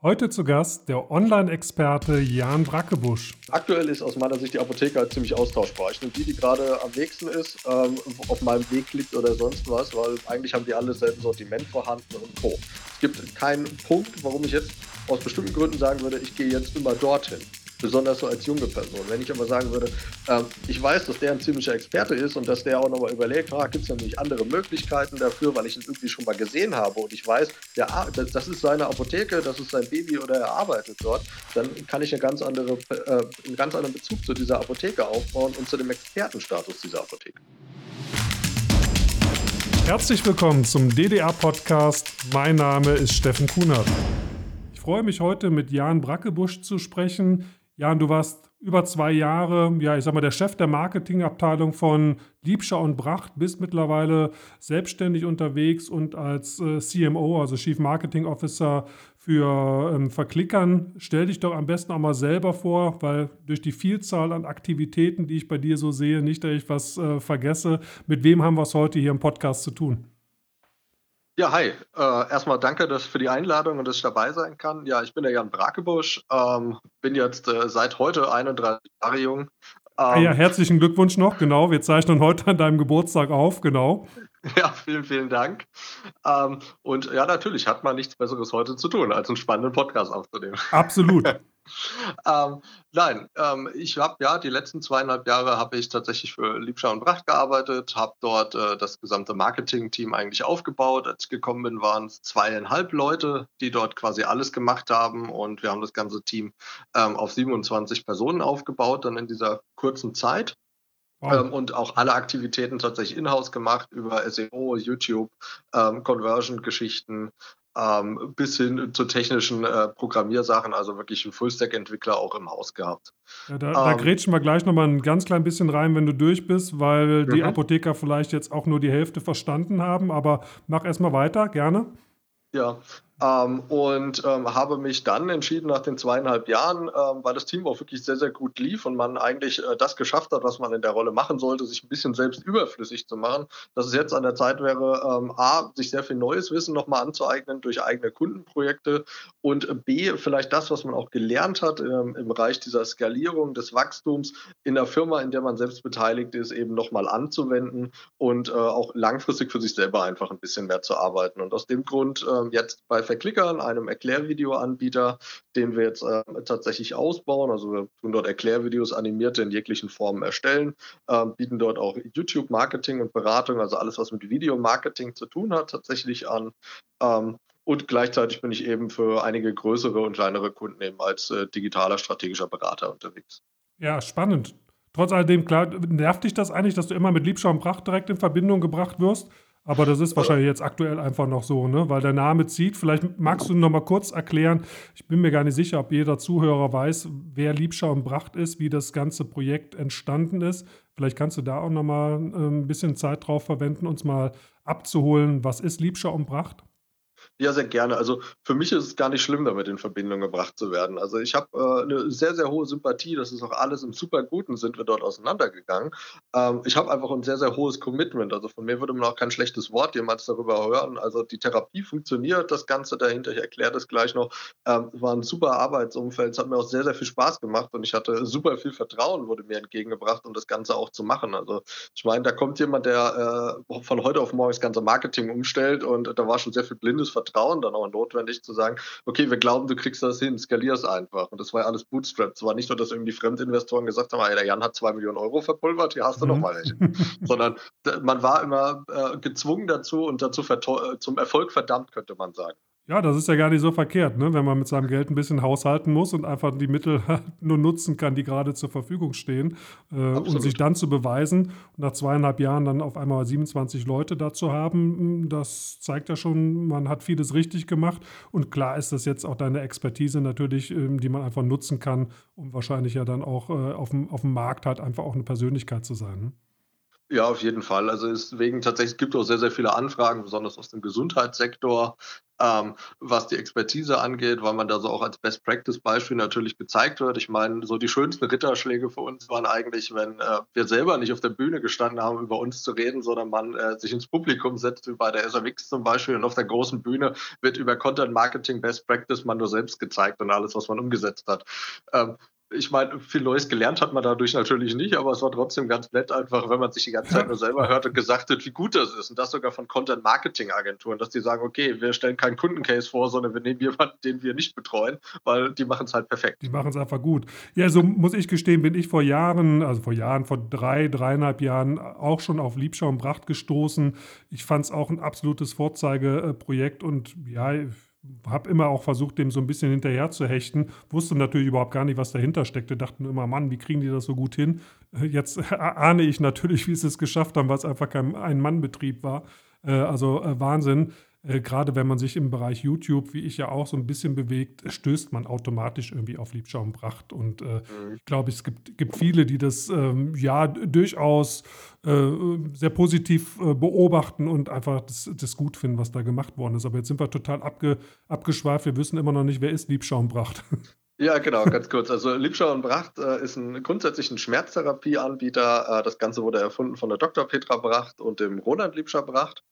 Heute zu Gast der Online-Experte Jan Brackebusch. Aktuell ist aus meiner Sicht die Apotheke halt ziemlich austauschbar. Ich nehme die, die gerade am nächsten ist, ähm, auf meinem Weg liegt oder sonst was, weil eigentlich haben die alle selben Sortiment vorhanden und Co. Es gibt keinen Punkt, warum ich jetzt aus bestimmten Gründen sagen würde, ich gehe jetzt immer dorthin besonders so als junge Person. Wenn ich aber sagen würde, ähm, ich weiß, dass der ein ziemlicher Experte ist und dass der auch nochmal überlegt, ah, gibt es nämlich andere Möglichkeiten dafür, weil ich ihn irgendwie schon mal gesehen habe und ich weiß, der, das ist seine Apotheke, das ist sein Baby oder er arbeitet dort, dann kann ich eine ganz andere, äh, einen ganz anderen Bezug zu dieser Apotheke aufbauen und zu dem Expertenstatus dieser Apotheke. Herzlich willkommen zum DDR-Podcast. Mein Name ist Steffen Kunert. Ich freue mich heute mit Jan Brackebusch zu sprechen. Jan, du warst über zwei Jahre, ja, ich sag mal, der Chef der Marketingabteilung von Liebscher und Bracht, bist mittlerweile selbstständig unterwegs und als äh, CMO, also Chief Marketing Officer für ähm, Verklickern. Stell dich doch am besten auch mal selber vor, weil durch die Vielzahl an Aktivitäten, die ich bei dir so sehe, nicht, dass ich was äh, vergesse. Mit wem haben wir es heute hier im Podcast zu tun? Ja, hi. Äh, erstmal danke dass für die Einladung und dass ich dabei sein kann. Ja, ich bin der Jan Brakebusch, ähm, bin jetzt äh, seit heute 31 Jahre jung. Ähm, ja, herzlichen Glückwunsch noch, genau. Wir zeichnen heute an deinem Geburtstag auf, genau. Ja, vielen, vielen Dank. Ähm, und ja, natürlich hat man nichts Besseres heute zu tun, als einen spannenden Podcast aufzunehmen. Absolut. ähm, nein, ähm, ich habe ja die letzten zweieinhalb Jahre habe ich tatsächlich für Liebscher und Bracht gearbeitet, habe dort äh, das gesamte Marketing-Team eigentlich aufgebaut. Als ich gekommen bin, waren es zweieinhalb Leute, die dort quasi alles gemacht haben und wir haben das ganze Team ähm, auf 27 Personen aufgebaut, dann in dieser kurzen Zeit. Wow. Ähm, und auch alle Aktivitäten tatsächlich in-house gemacht über SEO, YouTube, ähm, Conversion-Geschichten, ähm, bis hin zu technischen äh, Programmiersachen, also wirklich einen Full-Stack-Entwickler auch im Haus gehabt. Ja, da, da ähm, grätschen wir gleich nochmal ein ganz klein bisschen rein, wenn du durch bist, weil die mhm. Apotheker vielleicht jetzt auch nur die Hälfte verstanden haben, aber mach erstmal weiter, gerne. Ja, ähm, und ähm, habe mich dann entschieden, nach den zweieinhalb Jahren, ähm, weil das Team auch wirklich sehr, sehr gut lief und man eigentlich äh, das geschafft hat, was man in der Rolle machen sollte, sich ein bisschen selbst überflüssig zu machen, dass es jetzt an der Zeit wäre, ähm, A, sich sehr viel neues Wissen nochmal anzueignen durch eigene Kundenprojekte und B, vielleicht das, was man auch gelernt hat ähm, im Bereich dieser Skalierung des Wachstums in der Firma, in der man selbst beteiligt ist, eben nochmal anzuwenden und äh, auch langfristig für sich selber einfach ein bisschen mehr zu arbeiten. Und aus dem Grund äh, jetzt bei Verklickern, einem Erklärvideoanbieter, den wir jetzt äh, tatsächlich ausbauen. Also wir tun dort Erklärvideos animierte in jeglichen Formen erstellen, äh, bieten dort auch YouTube-Marketing und Beratung, also alles, was mit Videomarketing zu tun hat, tatsächlich an. Ähm, und gleichzeitig bin ich eben für einige größere und kleinere Kunden eben als äh, digitaler strategischer Berater unterwegs. Ja, spannend. Trotz alledem, klar, nervt dich das eigentlich, dass du immer mit Liebschau und Pracht direkt in Verbindung gebracht wirst? Aber das ist wahrscheinlich jetzt aktuell einfach noch so, ne? weil der Name zieht. Vielleicht magst du noch mal kurz erklären, ich bin mir gar nicht sicher, ob jeder Zuhörer weiß, wer Liebschau und Bracht ist, wie das ganze Projekt entstanden ist. Vielleicht kannst du da auch noch mal ähm, ein bisschen Zeit drauf verwenden, uns mal abzuholen, was ist Liebschau und Bracht? Ja, sehr gerne. Also für mich ist es gar nicht schlimm, damit in Verbindung gebracht zu werden. Also ich habe äh, eine sehr, sehr hohe Sympathie. Das ist auch alles im super Guten, sind wir dort auseinandergegangen. Ähm, ich habe einfach ein sehr, sehr hohes Commitment. Also von mir würde man auch kein schlechtes Wort jemals darüber hören. Also die Therapie funktioniert, das Ganze dahinter, ich erkläre das gleich noch, ähm, war ein super Arbeitsumfeld. Es hat mir auch sehr, sehr viel Spaß gemacht und ich hatte super viel Vertrauen, wurde mir entgegengebracht, um das Ganze auch zu machen. Also ich meine, da kommt jemand, der äh, von heute auf morgen das ganze Marketing umstellt und da war schon sehr viel blindes Vertrauen Vertrauen dann auch notwendig zu sagen, okay, wir glauben, du kriegst das hin, skalier es einfach. Und das war ja alles Bootstrap. Es war nicht nur, dass irgendwie Fremdinvestoren gesagt haben, hey, der Jan hat zwei Millionen Euro verpulvert, hier hast du mhm. noch mal welche. Sondern man war immer äh, gezwungen dazu und dazu äh, zum Erfolg verdammt, könnte man sagen. Ja, das ist ja gar nicht so verkehrt, ne? wenn man mit seinem Geld ein bisschen haushalten muss und einfach die Mittel nur nutzen kann, die gerade zur Verfügung stehen. Äh, und sich dann zu beweisen und nach zweieinhalb Jahren dann auf einmal 27 Leute dazu haben, das zeigt ja schon, man hat vieles richtig gemacht. Und klar ist das jetzt auch deine Expertise natürlich, ähm, die man einfach nutzen kann, um wahrscheinlich ja dann auch äh, auf, dem, auf dem Markt halt einfach auch eine Persönlichkeit zu sein. Ne? Ja, auf jeden Fall. Also deswegen tatsächlich gibt es auch sehr, sehr viele Anfragen, besonders aus dem Gesundheitssektor, ähm, was die Expertise angeht, weil man da so auch als Best Practice Beispiel natürlich gezeigt wird. Ich meine, so die schönsten Ritterschläge für uns waren eigentlich, wenn äh, wir selber nicht auf der Bühne gestanden haben, über uns zu reden, sondern man äh, sich ins Publikum setzt, wie bei der SMX zum Beispiel, und auf der großen Bühne wird über Content Marketing Best Practice man nur selbst gezeigt und alles, was man umgesetzt hat. Ähm, ich meine, viel Neues gelernt hat man dadurch natürlich nicht, aber es war trotzdem ganz nett, einfach, wenn man sich die ganze Zeit nur selber hört und gesagt hat, wie gut das ist. Und das sogar von Content-Marketing-Agenturen, dass die sagen, okay, wir stellen keinen Kundencase vor, sondern wir nehmen jemanden, den wir nicht betreuen, weil die machen es halt perfekt. Die machen es einfach gut. Ja, so muss ich gestehen, bin ich vor Jahren, also vor Jahren, vor drei, dreieinhalb Jahren auch schon auf Liebschau und Bracht gestoßen. Ich fand es auch ein absolutes Vorzeigeprojekt und ja, habe immer auch versucht, dem so ein bisschen hinterher zu hechten. Wusste natürlich überhaupt gar nicht, was dahinter steckte. Dachten immer, Mann, wie kriegen die das so gut hin? Äh, jetzt ahne ich natürlich, wie sie es geschafft haben, weil es einfach kein Ein-Mann-Betrieb war. Äh, also äh, Wahnsinn äh, gerade wenn man sich im Bereich YouTube, wie ich ja auch, so ein bisschen bewegt, stößt man automatisch irgendwie auf Liebschau und äh, mhm. ich glaube, es gibt, gibt viele, die das ähm, ja durchaus äh, sehr positiv äh, beobachten und einfach das, das, gut finden, was da gemacht worden ist. Aber jetzt sind wir total abge, abgeschweift. Wir wissen immer noch nicht, wer ist Liebschau und Pracht. Ja, genau, ganz kurz. Also Liebschau und Bracht äh, ist ein grundsätzlich ein Schmerztherapieanbieter. Äh, das Ganze wurde erfunden von der Dr. Petra Bracht und dem Roland Liebschau Bracht.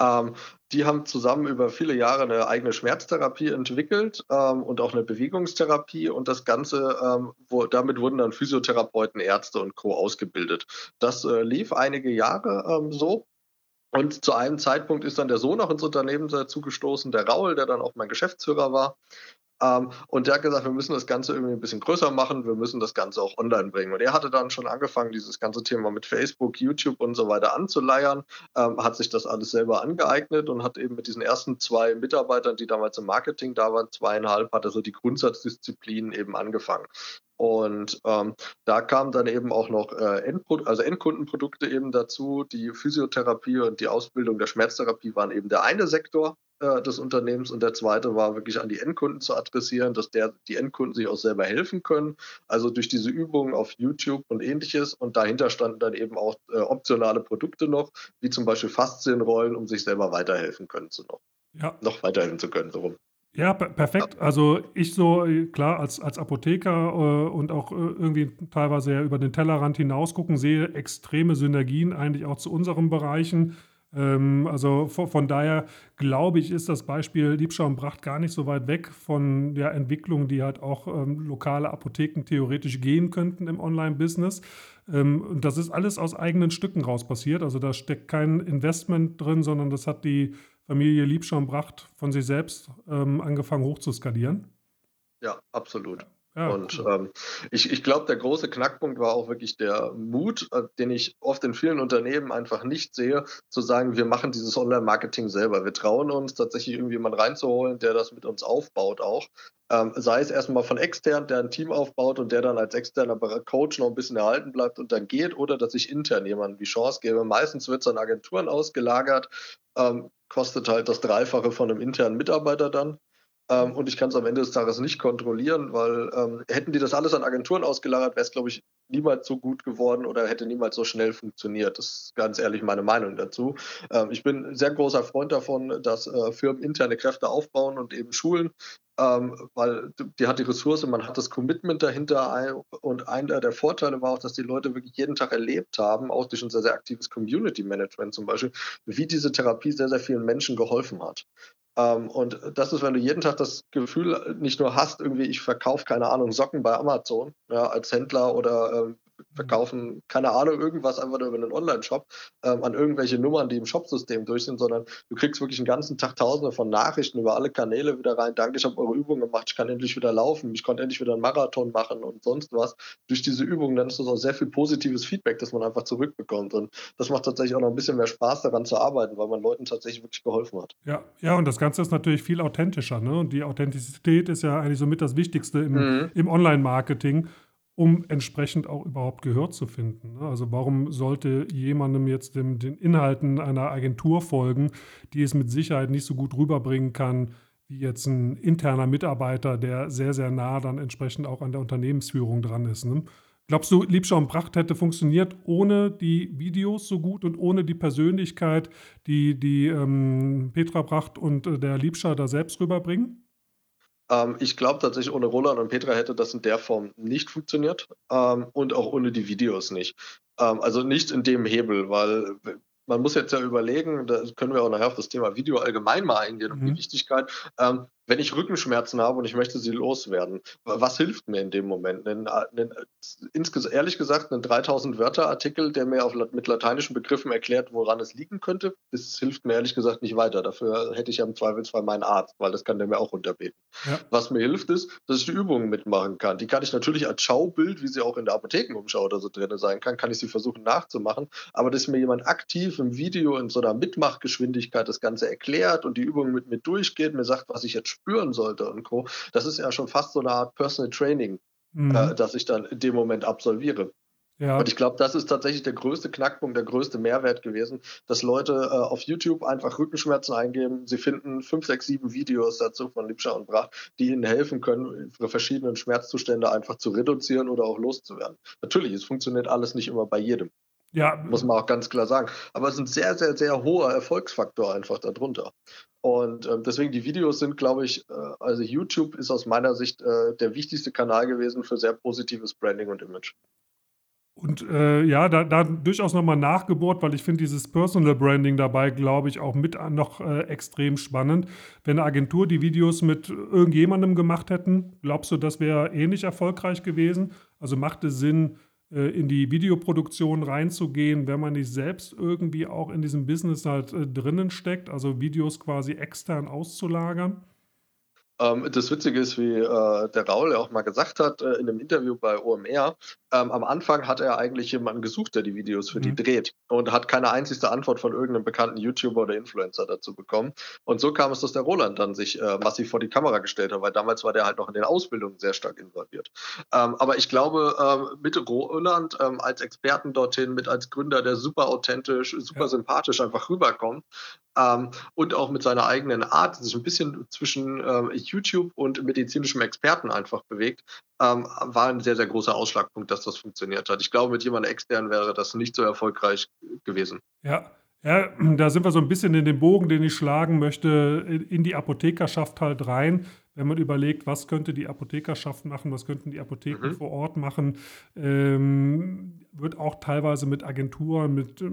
Ähm, die haben zusammen über viele Jahre eine eigene Schmerztherapie entwickelt ähm, und auch eine Bewegungstherapie und das Ganze, ähm, wo, damit wurden dann Physiotherapeuten, Ärzte und Co. ausgebildet. Das äh, lief einige Jahre ähm, so. Und zu einem Zeitpunkt ist dann der Sohn auch ins Unternehmen dazu gestoßen, der Raul, der dann auch mein Geschäftsführer war. Ähm, und der hat gesagt, wir müssen das Ganze irgendwie ein bisschen größer machen, wir müssen das Ganze auch online bringen. Und er hatte dann schon angefangen, dieses ganze Thema mit Facebook, YouTube und so weiter anzuleiern, ähm, hat sich das alles selber angeeignet und hat eben mit diesen ersten zwei Mitarbeitern, die damals im Marketing da waren, zweieinhalb, hat er so die Grundsatzdisziplinen eben angefangen. Und ähm, da kamen dann eben auch noch äh, Endpro also Endkundenprodukte eben dazu. Die Physiotherapie und die Ausbildung der Schmerztherapie waren eben der eine Sektor äh, des Unternehmens und der zweite war wirklich an die Endkunden zu adressieren, dass der, die Endkunden sich auch selber helfen können. Also durch diese Übungen auf YouTube und ähnliches. Und dahinter standen dann eben auch äh, optionale Produkte noch, wie zum Beispiel Faszienrollen, um sich selber weiterhelfen können zu noch. Ja. Noch weiterhelfen zu können, so rum. Ja, perfekt. Also ich so, klar, als, als Apotheker äh, und auch äh, irgendwie teilweise ja über den Tellerrand hinaus gucken, sehe extreme Synergien eigentlich auch zu unseren Bereichen. Ähm, also von, von, daher glaube ich, ist das Beispiel Liebschau und Bracht gar nicht so weit weg von der Entwicklung, die halt auch ähm, lokale Apotheken theoretisch gehen könnten im Online-Business. Ähm, und das ist alles aus eigenen Stücken raus passiert. Also da steckt kein Investment drin, sondern das hat die Familie Liebschau Bracht von sich selbst ähm, angefangen hochzuskalieren. Ja, absolut. Ja, und cool. ähm, ich, ich glaube, der große Knackpunkt war auch wirklich der Mut, äh, den ich oft in vielen Unternehmen einfach nicht sehe, zu sagen, wir machen dieses Online-Marketing selber. Wir trauen uns tatsächlich irgendwie jemanden reinzuholen, der das mit uns aufbaut auch. Ähm, sei es erstmal von extern, der ein Team aufbaut und der dann als externer Coach noch ein bisschen erhalten bleibt und dann geht, oder dass ich intern jemanden die Chance gebe. Meistens wird es an Agenturen ausgelagert, ähm, kostet halt das Dreifache von einem internen Mitarbeiter dann. Ähm, und ich kann es am Ende des Tages nicht kontrollieren, weil ähm, hätten die das alles an Agenturen ausgelagert, wäre es, glaube ich, niemals so gut geworden oder hätte niemals so schnell funktioniert. Das ist ganz ehrlich meine Meinung dazu. Ähm, ich bin ein sehr großer Freund davon, dass äh, Firmen interne Kräfte aufbauen und eben schulen, ähm, weil die hat die Ressource, man hat das Commitment dahinter und einer der Vorteile war auch, dass die Leute wirklich jeden Tag erlebt haben, auch durch unser sehr aktives Community Management zum Beispiel, wie diese Therapie sehr, sehr vielen Menschen geholfen hat. Ähm, und das ist, wenn du jeden Tag das Gefühl nicht nur hast, irgendwie, ich verkaufe, keine Ahnung, Socken bei Amazon ja, als Händler oder ähm, verkaufen, keine Ahnung, irgendwas einfach nur über einen Online-Shop ähm, an irgendwelche Nummern, die im Shopsystem durch sind, sondern du kriegst wirklich den ganzen Tag tausende von Nachrichten über alle Kanäle wieder rein. Danke, ich habe eure Übung gemacht, ich kann endlich wieder laufen, ich konnte endlich wieder einen Marathon machen und sonst was. Durch diese Übung dann ist das auch sehr viel positives Feedback, das man einfach zurückbekommt. Und das macht tatsächlich auch noch ein bisschen mehr Spaß daran zu arbeiten, weil man Leuten tatsächlich wirklich geholfen hat. Ja, ja, und das Ganze ist natürlich viel authentischer. Ne? Und die Authentizität ist ja eigentlich somit das Wichtigste im, mhm. im Online-Marketing um entsprechend auch überhaupt Gehör zu finden. Ne? Also warum sollte jemandem jetzt dem, den Inhalten einer Agentur folgen, die es mit Sicherheit nicht so gut rüberbringen kann, wie jetzt ein interner Mitarbeiter, der sehr, sehr nah dann entsprechend auch an der Unternehmensführung dran ist. Ne? Glaubst du, Liebscher und Pracht hätte funktioniert ohne die Videos so gut und ohne die Persönlichkeit, die, die ähm, Petra Pracht und äh, der Liebscher da selbst rüberbringen? Ähm, ich glaube tatsächlich, ohne Roland und Petra hätte das in der Form nicht funktioniert ähm, und auch ohne die Videos nicht. Ähm, also nicht in dem Hebel, weil man muss jetzt ja überlegen, da können wir auch nachher auf das Thema Video allgemein mal eingehen, um mhm. die Wichtigkeit. Ähm, wenn ich Rückenschmerzen habe und ich möchte sie loswerden, was hilft mir in dem Moment? Einen, einen, ehrlich gesagt, einen 3000 Wörter Artikel, der mir auf, mit lateinischen Begriffen erklärt, woran es liegen könnte, das hilft mir ehrlich gesagt nicht weiter. Dafür hätte ich ja im Zweifelsfall meinen Arzt, weil das kann der mir auch unterbeten. Ja. Was mir hilft, ist, dass ich die Übungen mitmachen kann. Die kann ich natürlich als Schaubild, wie sie auch in der Apothekenumschau oder so drin sein kann, kann ich sie versuchen nachzumachen. Aber dass mir jemand aktiv im Video in so einer Mitmachgeschwindigkeit das Ganze erklärt und die Übungen mit mir durchgeht, mir sagt, was ich jetzt spüren sollte und Co. Das ist ja schon fast so eine Art Personal Training, mhm. äh, das ich dann in dem Moment absolviere. Ja. Und ich glaube, das ist tatsächlich der größte Knackpunkt, der größte Mehrwert gewesen, dass Leute äh, auf YouTube einfach Rückenschmerzen eingeben. Sie finden fünf, sechs, sieben Videos dazu von Liebscher und Bracht, die ihnen helfen können, ihre verschiedenen Schmerzzustände einfach zu reduzieren oder auch loszuwerden. Natürlich, es funktioniert alles nicht immer bei jedem. Ja. Muss man auch ganz klar sagen. Aber es ist ein sehr, sehr, sehr hoher Erfolgsfaktor einfach darunter. Und äh, deswegen die Videos sind, glaube ich, äh, also YouTube ist aus meiner Sicht äh, der wichtigste Kanal gewesen für sehr positives Branding und Image. Und äh, ja, da, da durchaus nochmal nachgebohrt, weil ich finde dieses Personal Branding dabei, glaube ich, auch mit noch äh, extrem spannend. Wenn eine Agentur die Videos mit irgendjemandem gemacht hätten, glaubst du, das wäre ähnlich erfolgreich gewesen? Also macht es Sinn, in die Videoproduktion reinzugehen, wenn man nicht selbst irgendwie auch in diesem Business halt äh, drinnen steckt, also Videos quasi extern auszulagern? Ähm, das Witzige ist, wie äh, der Raul ja auch mal gesagt hat äh, in einem Interview bei OMR, ähm, am Anfang hat er eigentlich jemanden gesucht, der die Videos für mhm. die dreht und hat keine einzige Antwort von irgendeinem bekannten YouTuber oder Influencer dazu bekommen. Und so kam es, dass der Roland dann sich äh, massiv vor die Kamera gestellt hat, weil damals war der halt noch in den Ausbildungen sehr stark involviert. Ähm, aber ich glaube, ähm, mit Roland ähm, als Experten dorthin, mit als Gründer, der super authentisch, super ja. sympathisch einfach rüberkommt, ähm, und auch mit seiner eigenen Art sich ein bisschen zwischen ähm, YouTube und medizinischem Experten einfach bewegt, war ein sehr, sehr großer Ausschlagpunkt, dass das funktioniert hat. Ich glaube, mit jemandem extern wäre das nicht so erfolgreich gewesen. Ja. Ja, da sind wir so ein bisschen in den Bogen, den ich schlagen möchte, in die Apothekerschaft halt rein wenn man überlegt, was könnte die Apothekerschaft machen, was könnten die Apotheken mhm. vor Ort machen, ähm, wird auch teilweise mit Agenturen, mit äh,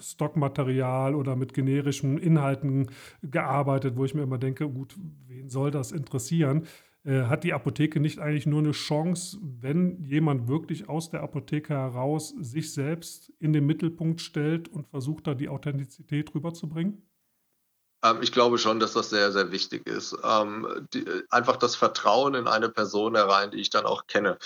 Stockmaterial oder mit generischen Inhalten gearbeitet, wo ich mir immer denke, gut, wen soll das interessieren? Äh, hat die Apotheke nicht eigentlich nur eine Chance, wenn jemand wirklich aus der Apotheke heraus sich selbst in den Mittelpunkt stellt und versucht, da die Authentizität rüberzubringen? Ähm, ich glaube schon, dass das sehr, sehr wichtig ist. Ähm, die, einfach das Vertrauen in eine Person herein, die ich dann auch kenne.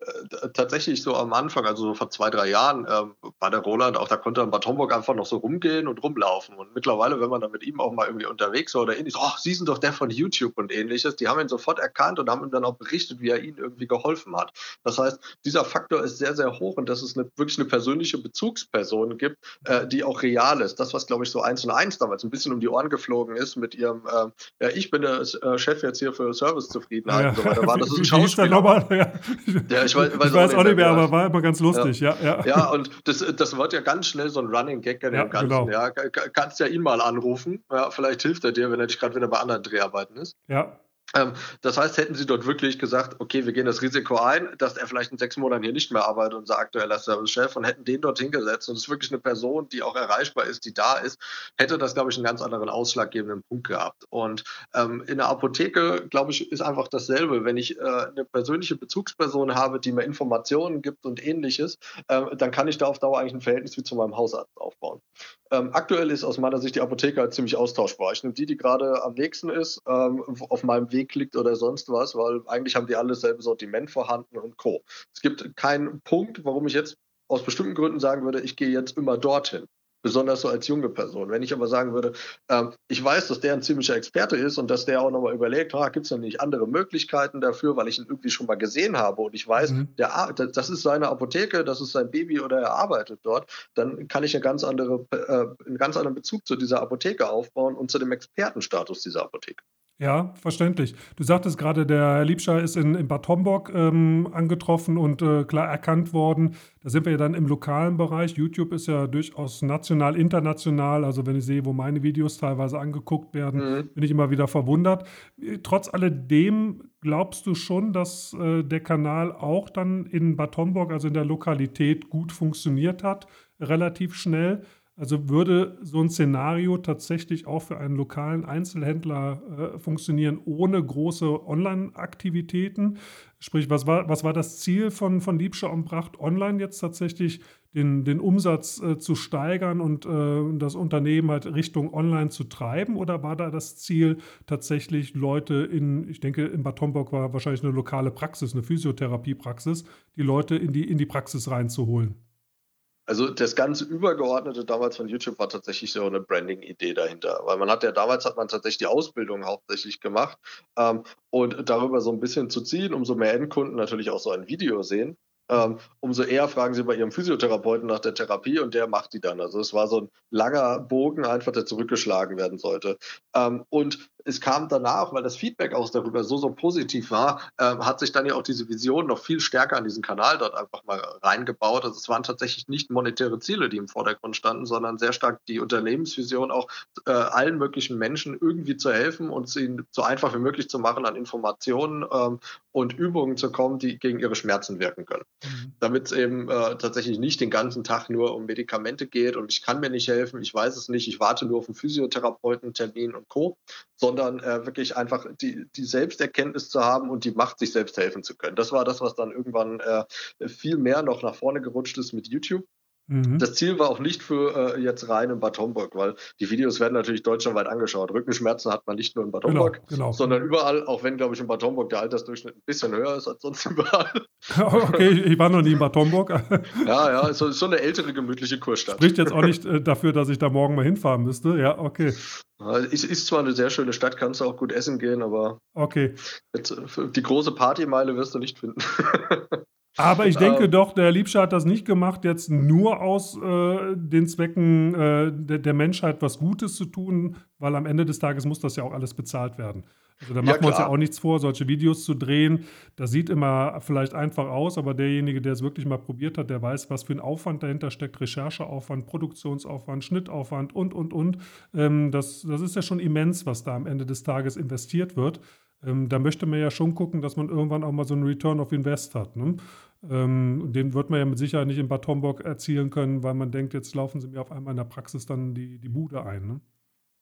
Äh, tatsächlich so am Anfang, also so vor zwei, drei Jahren, ähm, war der Roland auch, da konnte er in Bad Homburg einfach noch so rumgehen und rumlaufen. Und mittlerweile, wenn man dann mit ihm auch mal irgendwie unterwegs war oder ähnliches, ach, Sie sind doch der von YouTube und ähnliches, die haben ihn sofort erkannt und haben ihm dann auch berichtet, wie er ihnen irgendwie geholfen hat. Das heißt, dieser Faktor ist sehr, sehr hoch und dass es eine, wirklich eine persönliche Bezugsperson gibt, äh, die auch real ist. Das, was, glaube ich, so eins und eins damals ein bisschen um die Ohren geflogen ist mit ihrem, äh, ja, ich bin der äh, Chef jetzt hier für Servicezufriedenheit ja. und so weiter, war das ist ein Schauspieler. Ja, ich weiß, weiß, ich weiß auch nicht mehr, aber war immer ganz lustig, ja. Ja, ja. ja und das, das wird ja ganz schnell so ein Running Gag in ja, dem Ganzen. Genau. Ja, kannst ja ihn mal anrufen. Ja, vielleicht hilft er dir, wenn er dich gerade wieder bei anderen Dreharbeiten ist. Ja. Ähm, das heißt, hätten sie dort wirklich gesagt, okay, wir gehen das Risiko ein, dass er vielleicht in sechs Monaten hier nicht mehr arbeitet, unser aktueller Service-Chef, und hätten den dort hingesetzt und es ist wirklich eine Person, die auch erreichbar ist, die da ist, hätte das, glaube ich, einen ganz anderen ausschlaggebenden Punkt gehabt. Und ähm, in der Apotheke, glaube ich, ist einfach dasselbe. Wenn ich äh, eine persönliche Bezugsperson habe, die mir Informationen gibt und ähnliches, äh, dann kann ich da auf Dauer eigentlich ein Verhältnis wie zu meinem Hausarzt aufbauen. Ähm, aktuell ist aus meiner Sicht die Apotheke halt ziemlich austauschbar. Ich nehme die, die gerade am nächsten ist, ähm, auf meinem Weg liegt oder sonst was, weil eigentlich haben die alle dasselbe Sortiment vorhanden und Co. Es gibt keinen Punkt, warum ich jetzt aus bestimmten Gründen sagen würde, ich gehe jetzt immer dorthin besonders so als junge Person. Wenn ich aber sagen würde, ähm, ich weiß, dass der ein ziemlicher Experte ist und dass der auch nochmal überlegt, ah, gibt es denn nicht andere Möglichkeiten dafür, weil ich ihn irgendwie schon mal gesehen habe und ich weiß, mhm. der, das ist seine Apotheke, das ist sein Baby oder er arbeitet dort, dann kann ich eine ganz andere, äh, einen ganz anderen Bezug zu dieser Apotheke aufbauen und zu dem Expertenstatus dieser Apotheke. Ja, verständlich. Du sagtest gerade, der Herr Liebscher ist in, in Bad Homburg ähm, angetroffen und äh, klar erkannt worden. Da sind wir ja dann im lokalen Bereich. YouTube ist ja durchaus national, international. Also wenn ich sehe, wo meine Videos teilweise angeguckt werden, mhm. bin ich immer wieder verwundert. Trotz alledem glaubst du schon, dass äh, der Kanal auch dann in Bad Homburg, also in der Lokalität, gut funktioniert hat, relativ schnell. Also würde so ein Szenario tatsächlich auch für einen lokalen Einzelhändler äh, funktionieren, ohne große Online-Aktivitäten? Sprich, was war, was war das Ziel von, von Liebscher und Bracht, online jetzt tatsächlich den, den Umsatz äh, zu steigern und äh, das Unternehmen halt Richtung Online zu treiben? Oder war da das Ziel, tatsächlich Leute in, ich denke, in Bad Homburg war wahrscheinlich eine lokale Praxis, eine Physiotherapiepraxis, die Leute in die, in die Praxis reinzuholen? Also das ganze Übergeordnete damals von YouTube war tatsächlich so eine Branding-Idee dahinter. Weil man hat ja damals hat man tatsächlich die Ausbildung hauptsächlich gemacht ähm, und darüber so ein bisschen zu ziehen, umso mehr Endkunden natürlich auch so ein Video sehen. Ähm, umso eher fragen sie bei ihrem Physiotherapeuten nach der Therapie und der macht die dann. Also es war so ein langer Bogen einfach, der zurückgeschlagen werden sollte. Ähm, und es kam danach, weil das Feedback auch darüber so, so positiv war, ähm, hat sich dann ja auch diese Vision noch viel stärker an diesen Kanal dort einfach mal reingebaut. Also es waren tatsächlich nicht monetäre Ziele, die im Vordergrund standen, sondern sehr stark die Unternehmensvision auch äh, allen möglichen Menschen irgendwie zu helfen und sie so einfach wie möglich zu machen, an Informationen ähm, und Übungen zu kommen, die gegen ihre Schmerzen wirken können. Mhm. Damit es eben äh, tatsächlich nicht den ganzen Tag nur um Medikamente geht und ich kann mir nicht helfen, ich weiß es nicht, ich warte nur auf einen Physiotherapeuten, Termin und Co., sondern äh, wirklich einfach die, die Selbsterkenntnis zu haben und die Macht, sich selbst helfen zu können. Das war das, was dann irgendwann äh, viel mehr noch nach vorne gerutscht ist mit YouTube. Mhm. Das Ziel war auch nicht für äh, jetzt rein in Bad Homburg, weil die Videos werden natürlich deutschlandweit angeschaut. Rückenschmerzen hat man nicht nur in Bad genau, Homburg, genau, genau. sondern überall, auch wenn, glaube ich, in Bad Homburg der Altersdurchschnitt ein bisschen höher ist als sonst überall. okay, ich war noch nie in Bad Homburg. ja, ja, so, so eine ältere, gemütliche Kurstadt. Spricht jetzt auch nicht äh, dafür, dass ich da morgen mal hinfahren müsste. Ja, okay. Es ist zwar eine sehr schöne Stadt, kannst du auch gut essen gehen, aber okay. Jetzt, die große Partymeile wirst du nicht finden. Aber ich denke ähm, doch, der Liebscher hat das nicht gemacht, jetzt nur aus äh, den Zwecken äh, der, der, Menschheit was Gutes zu tun, weil am Ende des Tages muss das ja auch alles bezahlt werden. Also da machen ja, wir uns ja auch nichts vor, solche Videos zu drehen. Das sieht immer vielleicht einfach aus, aber derjenige, der es wirklich mal probiert hat, der weiß, was für ein Aufwand dahinter steckt. Rechercheaufwand, Produktionsaufwand, Schnittaufwand und, und, und. Ähm, das, das ist ja schon immens, was da am Ende des Tages investiert wird. Ähm, da möchte man ja schon gucken, dass man irgendwann auch mal so einen Return of Invest hat. Ne? Ähm, den wird man ja mit Sicherheit nicht in Bad Homburg erzielen können, weil man denkt, jetzt laufen sie mir auf einmal in der Praxis dann die, die Bude ein. Ne?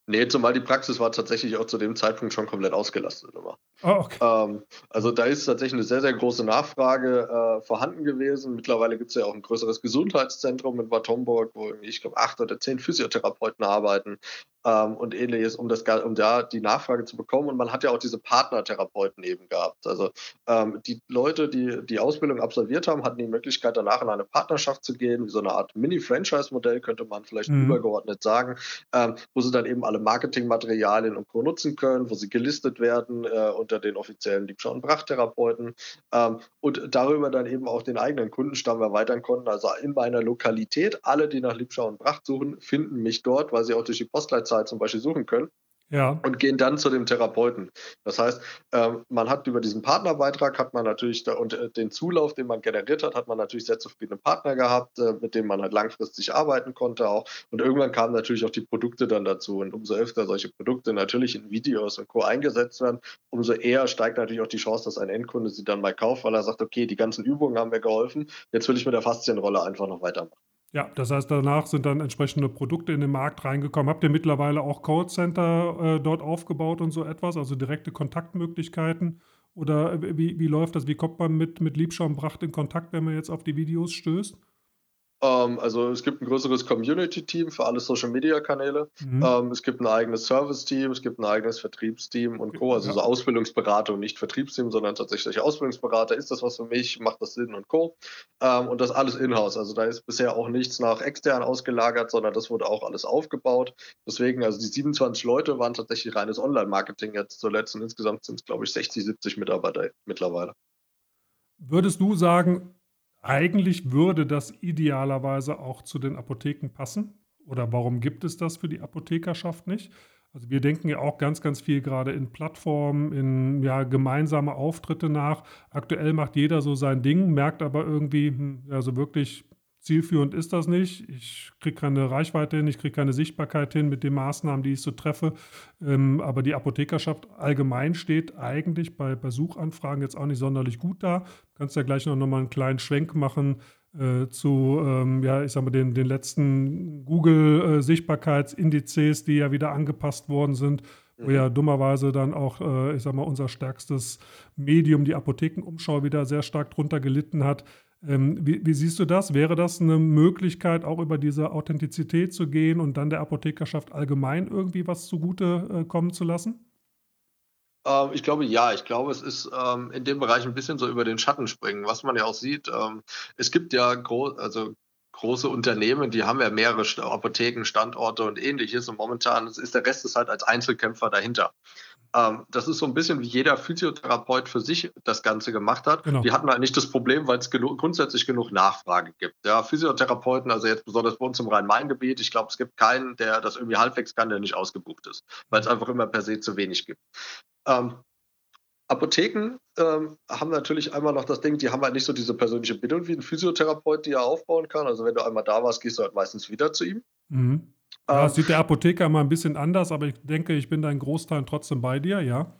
Nee, zumal die Praxis war tatsächlich auch zu dem Zeitpunkt schon komplett ausgelastet. Immer. Oh, okay. ähm, also da ist tatsächlich eine sehr, sehr große Nachfrage äh, vorhanden gewesen. Mittlerweile gibt es ja auch ein größeres Gesundheitszentrum in Bad Homburg, wo ich glaube acht oder zehn Physiotherapeuten arbeiten ähm, und ähnliches, um, das, um da die Nachfrage zu bekommen. Und man hat ja auch diese Partnertherapeuten eben gehabt. Also ähm, die Leute, die die Ausbildung absolviert haben, hatten die Möglichkeit, danach in eine Partnerschaft zu gehen, wie so eine Art Mini-Franchise-Modell, könnte man vielleicht mhm. übergeordnet sagen, ähm, wo sie dann eben alle Marketingmaterialien und Co. nutzen können, wo sie gelistet werden äh, unter den offiziellen Liebschau- und Brachttherapeuten ähm, und darüber dann eben auch den eigenen Kundenstamm erweitern konnten. Also in meiner Lokalität, alle, die nach Liebschau und Bracht suchen, finden mich dort, weil sie auch durch die Postleitzahl zum Beispiel suchen können. Ja. Und gehen dann zu dem Therapeuten. Das heißt, ähm, man hat über diesen Partnerbeitrag hat man natürlich da, und äh, den Zulauf, den man generiert hat, hat man natürlich sehr zufriedene Partner gehabt, äh, mit denen man halt langfristig arbeiten konnte auch. Und irgendwann kamen natürlich auch die Produkte dann dazu. Und umso öfter solche Produkte natürlich in Videos und Co. eingesetzt werden, umso eher steigt natürlich auch die Chance, dass ein Endkunde sie dann mal kauft, weil er sagt, okay, die ganzen Übungen haben mir geholfen, jetzt will ich mit der Faszienrolle einfach noch weitermachen. Ja, das heißt, danach sind dann entsprechende Produkte in den Markt reingekommen. Habt ihr mittlerweile auch Callcenter äh, dort aufgebaut und so etwas, also direkte Kontaktmöglichkeiten? Oder wie, wie läuft das? Wie kommt man mit, mit Liebscher und Bracht in Kontakt, wenn man jetzt auf die Videos stößt? Ähm, also es gibt ein größeres Community-Team für alle Social-Media-Kanäle. Mhm. Ähm, es gibt ein eigenes Service-Team, es gibt ein eigenes Vertriebsteam und Co. Also ja. so Ausbildungsberatung, nicht Vertriebsteam, sondern tatsächlich Ausbildungsberater. Ist das was für mich? Macht das Sinn und Co. Ähm, und das alles in-house. Also da ist bisher auch nichts nach extern ausgelagert, sondern das wurde auch alles aufgebaut. Deswegen, also die 27 Leute waren tatsächlich reines Online-Marketing jetzt zuletzt und insgesamt sind es, glaube ich, 60, 70 Mitarbeiter mittlerweile. Würdest du sagen, eigentlich würde das idealerweise auch zu den Apotheken passen. Oder warum gibt es das für die Apothekerschaft nicht? Also wir denken ja auch ganz, ganz viel gerade in Plattformen, in ja, gemeinsame Auftritte nach. Aktuell macht jeder so sein Ding, merkt aber irgendwie, hm, also wirklich zielführend ist das nicht. Ich kriege keine Reichweite hin, ich kriege keine Sichtbarkeit hin mit den Maßnahmen, die ich so treffe. Ähm, aber die Apothekerschaft allgemein steht eigentlich bei, bei Suchanfragen jetzt auch nicht sonderlich gut da. Du kannst ja gleich noch, mal einen kleinen Schwenk machen äh, zu, ähm, ja, ich sag mal, den, den letzten Google-Sichtbarkeitsindizes, die ja wieder angepasst worden sind, wo ja mhm. dummerweise dann auch, äh, ich sag mal, unser stärkstes Medium, die Apothekenumschau, wieder sehr stark drunter gelitten hat. Ähm, wie, wie, siehst du das? Wäre das eine Möglichkeit, auch über diese Authentizität zu gehen und dann der Apothekerschaft allgemein irgendwie was zugute äh, kommen zu lassen? Ähm, ich glaube ja, ich glaube, es ist ähm, in dem Bereich ein bisschen so über den Schatten springen, was man ja auch sieht. Ähm, es gibt ja gro also große Unternehmen, die haben ja mehrere Apotheken, Standorte und ähnliches und momentan ist der Rest ist halt als Einzelkämpfer dahinter. Ähm, das ist so ein bisschen wie jeder Physiotherapeut für sich das Ganze gemacht hat. Genau. Die hatten halt nicht das Problem, weil es grundsätzlich genug Nachfrage gibt. Ja, Physiotherapeuten, also jetzt besonders bei uns im Rhein-Main-Gebiet, ich glaube, es gibt keinen, der das irgendwie halbwegs kann, der nicht ausgebucht ist, weil es einfach immer per se zu wenig gibt. Ähm, Apotheken ähm, haben natürlich einmal noch das Ding, die haben halt nicht so diese persönliche Bindung wie ein Physiotherapeut, die er aufbauen kann. Also wenn du einmal da warst, gehst du halt meistens wieder zu ihm. Mhm. Ja, das sieht der Apotheker mal ein bisschen anders, aber ich denke, ich bin da in Großteilen trotzdem bei dir, ja.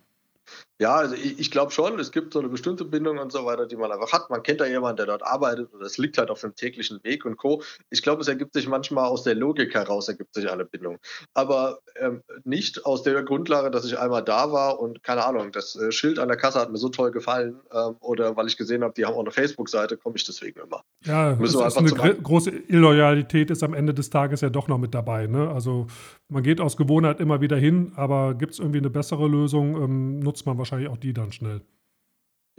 Ja, also ich, ich glaube schon, es gibt so eine bestimmte Bindung und so weiter, die man einfach hat. Man kennt da jemanden, der dort arbeitet und es liegt halt auf dem täglichen Weg und Co. Ich glaube, es ergibt sich manchmal aus der Logik heraus, ergibt sich eine Bindung. Aber ähm, nicht aus der Grundlage, dass ich einmal da war und keine Ahnung, das äh, Schild an der Kasse hat mir so toll gefallen ähm, oder weil ich gesehen habe, die haben auch eine Facebook-Seite, komme ich deswegen immer. Ja, Müssen ist eine große Illoyalität ist am Ende des Tages ja doch noch mit dabei. Ne? Also man geht aus Gewohnheit immer wieder hin, aber gibt es irgendwie eine bessere Lösung, ähm, nutzt man wahrscheinlich auch die dann schnell.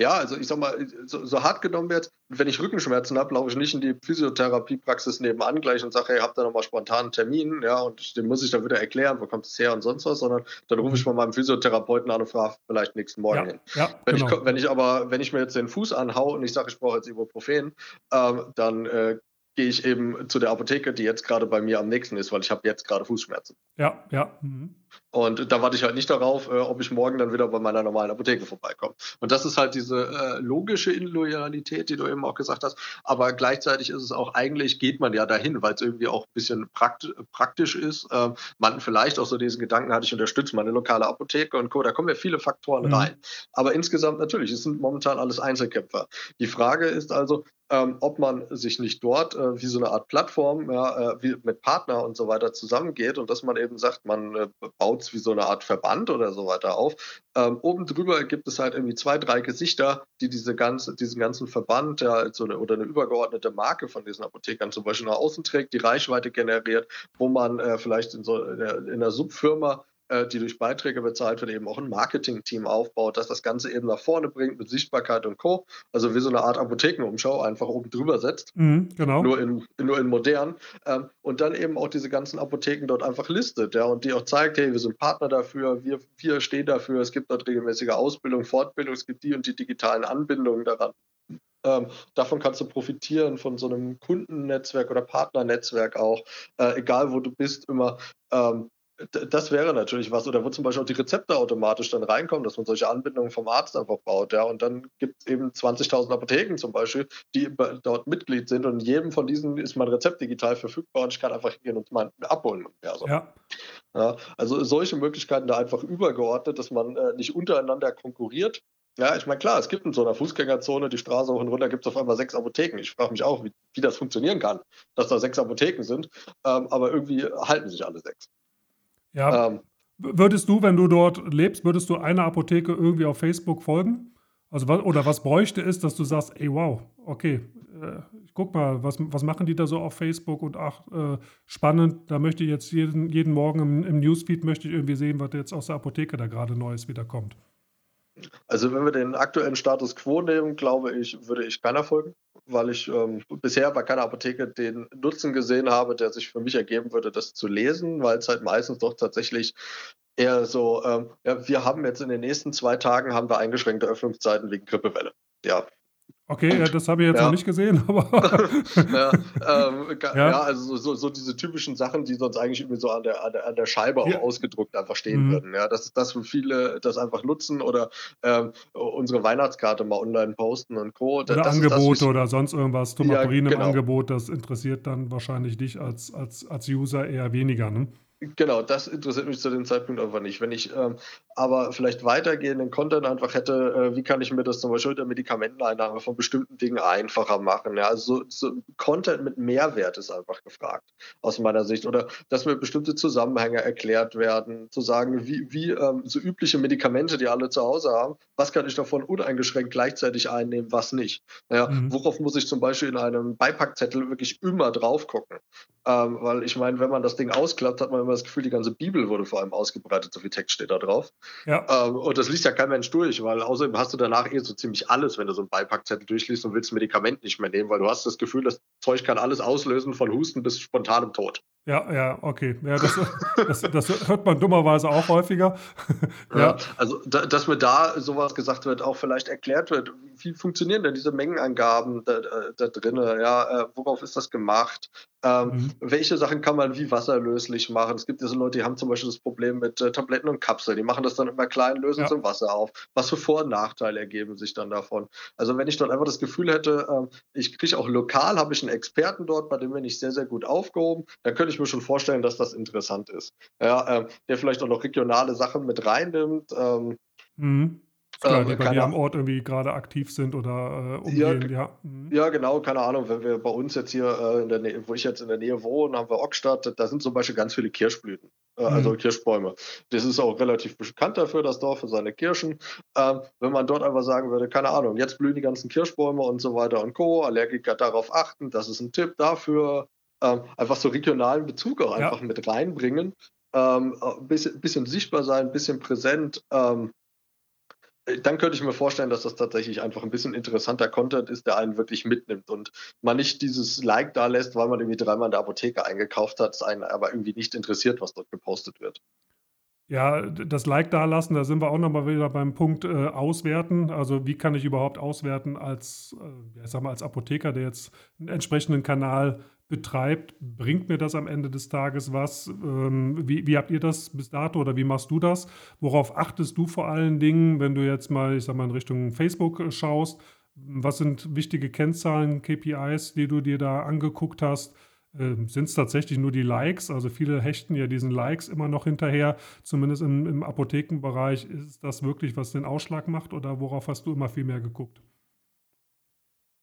Ja, also ich sag mal, so, so hart genommen wird, wenn ich Rückenschmerzen habe, laufe ich nicht in die Physiotherapiepraxis nebenan gleich und sage, hey, habt ihr nochmal spontan einen Termin, ja, und den muss ich dann wieder erklären, wo kommt es her und sonst was, sondern dann rufe ich mal meinem Physiotherapeuten an und frage vielleicht nächsten Morgen ja, hin. Ja, wenn, genau. ich, wenn ich aber, wenn ich mir jetzt den Fuß anhaue und ich sage, ich brauche jetzt Ibuprofen, ähm, dann äh, gehe ich eben zu der Apotheke, die jetzt gerade bei mir am nächsten ist, weil ich habe jetzt gerade Fußschmerzen. Ja, ja. Mhm. Und da warte ich halt nicht darauf, äh, ob ich morgen dann wieder bei meiner normalen Apotheke vorbeikomme. Und das ist halt diese äh, logische Inloyalität, die du eben auch gesagt hast. Aber gleichzeitig ist es auch, eigentlich geht man ja dahin, weil es irgendwie auch ein bisschen prakt praktisch ist. Ähm, man vielleicht auch so diesen Gedanken hatte, ich unterstütze meine lokale Apotheke und Co. Da kommen ja viele Faktoren mhm. rein. Aber insgesamt natürlich, es sind momentan alles Einzelkämpfer. Die Frage ist also, ähm, ob man sich nicht dort äh, wie so eine Art Plattform ja, äh, mit Partner und so weiter zusammengeht und dass man eben sagt, man äh, baut es wie so eine Art Verband oder so weiter auf. Ähm, oben drüber gibt es halt irgendwie zwei, drei Gesichter, die diese ganze, diesen ganzen Verband ja, so eine, oder eine übergeordnete Marke von diesen Apothekern zum Beispiel nach außen trägt, die Reichweite generiert, wo man äh, vielleicht in so in der, Subfirma die durch Beiträge bezahlt wird, eben auch ein Marketing-Team aufbaut, das das Ganze eben nach vorne bringt mit Sichtbarkeit und Co. Also wie so eine Art Apothekenumschau einfach oben drüber setzt. Mhm, genau. Nur in, nur in modern. Ähm, und dann eben auch diese ganzen Apotheken dort einfach listet, ja, und die auch zeigt, hey, wir sind Partner dafür, wir, wir stehen dafür, es gibt dort regelmäßige Ausbildung, Fortbildung, es gibt die und die digitalen Anbindungen daran. Ähm, davon kannst du profitieren, von so einem Kundennetzwerk oder Partnernetzwerk auch, äh, egal wo du bist, immer. Ähm, das wäre natürlich was. Oder wo zum Beispiel auch die Rezepte automatisch dann reinkommen, dass man solche Anbindungen vom Arzt einfach baut. Ja. Und dann gibt es eben 20.000 Apotheken zum Beispiel, die dort Mitglied sind. Und in jedem von diesen ist mein Rezept digital verfügbar und ich kann einfach hingehen und mein abholen. Also. Ja. ja. Also solche Möglichkeiten da einfach übergeordnet, dass man äh, nicht untereinander konkurriert. Ja, ich meine, klar, es gibt in so einer Fußgängerzone die Straße hoch und runter, gibt es auf einmal sechs Apotheken. Ich frage mich auch, wie, wie, das funktionieren kann, dass da sechs Apotheken sind. Ähm, aber irgendwie halten sich alle sechs. Ja. Ähm, würdest du, wenn du dort lebst, würdest du einer Apotheke irgendwie auf Facebook folgen? Also oder was bräuchte es, dass du sagst, ey wow, okay, äh, guck mal, was, was machen die da so auf Facebook und ach, äh, spannend, da möchte ich jetzt jeden, jeden Morgen im, im Newsfeed möchte ich irgendwie sehen, was jetzt aus der Apotheke da gerade Neues wieder kommt. Also wenn wir den aktuellen Status quo nehmen, glaube ich, würde ich keiner folgen, weil ich ähm, bisher bei keiner Apotheke den Nutzen gesehen habe, der sich für mich ergeben würde, das zu lesen, weil es halt meistens doch tatsächlich eher so, ähm, ja, wir haben jetzt in den nächsten zwei Tagen haben wir eingeschränkte Öffnungszeiten wegen Grippewelle. Ja, Okay, ja, das habe ich jetzt ja. noch nicht gesehen, aber. ja, ähm, ja. also so, so, diese typischen Sachen, die sonst eigentlich irgendwie so an der, an der, an der Scheibe auch ausgedruckt einfach stehen mhm. würden. Ja, das ist das, wo viele das einfach nutzen oder ähm, unsere Weihnachtskarte mal online posten und Co. Oder das Angebote das, oder sonst irgendwas. Tomaperin ja, genau. im Angebot, das interessiert dann wahrscheinlich dich als, als, als User eher weniger, ne? Genau, das interessiert mich zu dem Zeitpunkt einfach nicht. Wenn ich ähm, aber vielleicht weitergehenden Content einfach hätte, äh, wie kann ich mir das zum Beispiel der Medikamenteneinnahme von bestimmten Dingen einfacher machen? Ja, also so, so Content mit Mehrwert ist einfach gefragt, aus meiner Sicht. Oder dass mir bestimmte Zusammenhänge erklärt werden, zu sagen, wie, wie ähm, so übliche Medikamente, die alle zu Hause haben, was kann ich davon uneingeschränkt gleichzeitig einnehmen, was nicht? Ja, mhm. Worauf muss ich zum Beispiel in einem Beipackzettel wirklich immer drauf gucken? Ähm, weil ich meine, wenn man das Ding ausklappt, hat man immer das Gefühl, die ganze Bibel wurde vor allem ausgebreitet, so viel Text steht da drauf. Ja. Ähm, und das liest ja kein Mensch durch, weil außerdem hast du danach eh so ziemlich alles, wenn du so einen Beipackzettel durchliest und willst Medikament nicht mehr nehmen, weil du hast das Gefühl, das Zeug kann alles auslösen, von Husten bis spontanem Tod. Ja, ja, okay. Ja, das, das, das hört man dummerweise auch häufiger. ja. ja. also, da, dass mir da sowas gesagt wird, auch vielleicht erklärt wird, wie funktionieren denn diese Mengenangaben da, da drin? Ja, äh, worauf ist das gemacht? Ähm, mhm. Welche Sachen kann man wie wasserlöslich machen? Es gibt diese Leute, die haben zum Beispiel das Problem mit äh, Tabletten und Kapseln. Die machen das dann immer klein, lösen es ja. im Wasser auf. Was für Vor- und Nachteile ergeben sich dann davon? Also wenn ich dort einfach das Gefühl hätte, äh, ich kriege auch lokal, habe ich einen Experten dort, bei dem bin ich sehr, sehr gut aufgehoben, dann könnte ich mir schon vorstellen, dass das interessant ist. Ja, äh, der vielleicht auch noch regionale Sachen mit reinnimmt. Ähm, mhm. Klar, die bei dir am Ort irgendwie gerade aktiv sind oder äh, umgehen, ja. Ja. Mhm. ja. genau, keine Ahnung. Wenn wir bei uns jetzt hier äh, in der Nähe, wo ich jetzt in der Nähe wohne, haben wir Ockstadt, da sind zum Beispiel ganz viele Kirschblüten, äh, mhm. also Kirschbäume. Das ist auch relativ bekannt dafür, das Dorf für seine Kirschen. Ähm, wenn man dort einfach sagen würde, keine Ahnung, jetzt blühen die ganzen Kirschbäume und so weiter und Co., Allergiker darauf achten, das ist ein Tipp dafür, ähm, einfach so regionalen Bezug auch einfach ja. mit reinbringen. Ähm, ein bisschen, bisschen, sichtbar sein, ein bisschen präsent. Ähm, dann könnte ich mir vorstellen, dass das tatsächlich einfach ein bisschen interessanter Content ist, der einen wirklich mitnimmt und man nicht dieses Like da lässt, weil man irgendwie dreimal in der Apotheke eingekauft hat, es einen aber irgendwie nicht interessiert, was dort gepostet wird. Ja, das Like da lassen, da sind wir auch nochmal wieder beim Punkt äh, Auswerten. Also wie kann ich überhaupt auswerten als, äh, ich sag mal, als Apotheker, der jetzt einen entsprechenden Kanal betreibt, bringt mir das am Ende des Tages was? Ähm, wie, wie, habt ihr das bis dato oder wie machst du das? Worauf achtest du vor allen Dingen, wenn du jetzt mal, ich sag mal, in Richtung Facebook äh, schaust? Was sind wichtige Kennzahlen, KPIs, die du dir da angeguckt hast? Ähm, sind es tatsächlich nur die Likes? Also viele hechten ja diesen Likes immer noch hinterher, zumindest im, im Apothekenbereich. Ist das wirklich, was den Ausschlag macht oder worauf hast du immer viel mehr geguckt?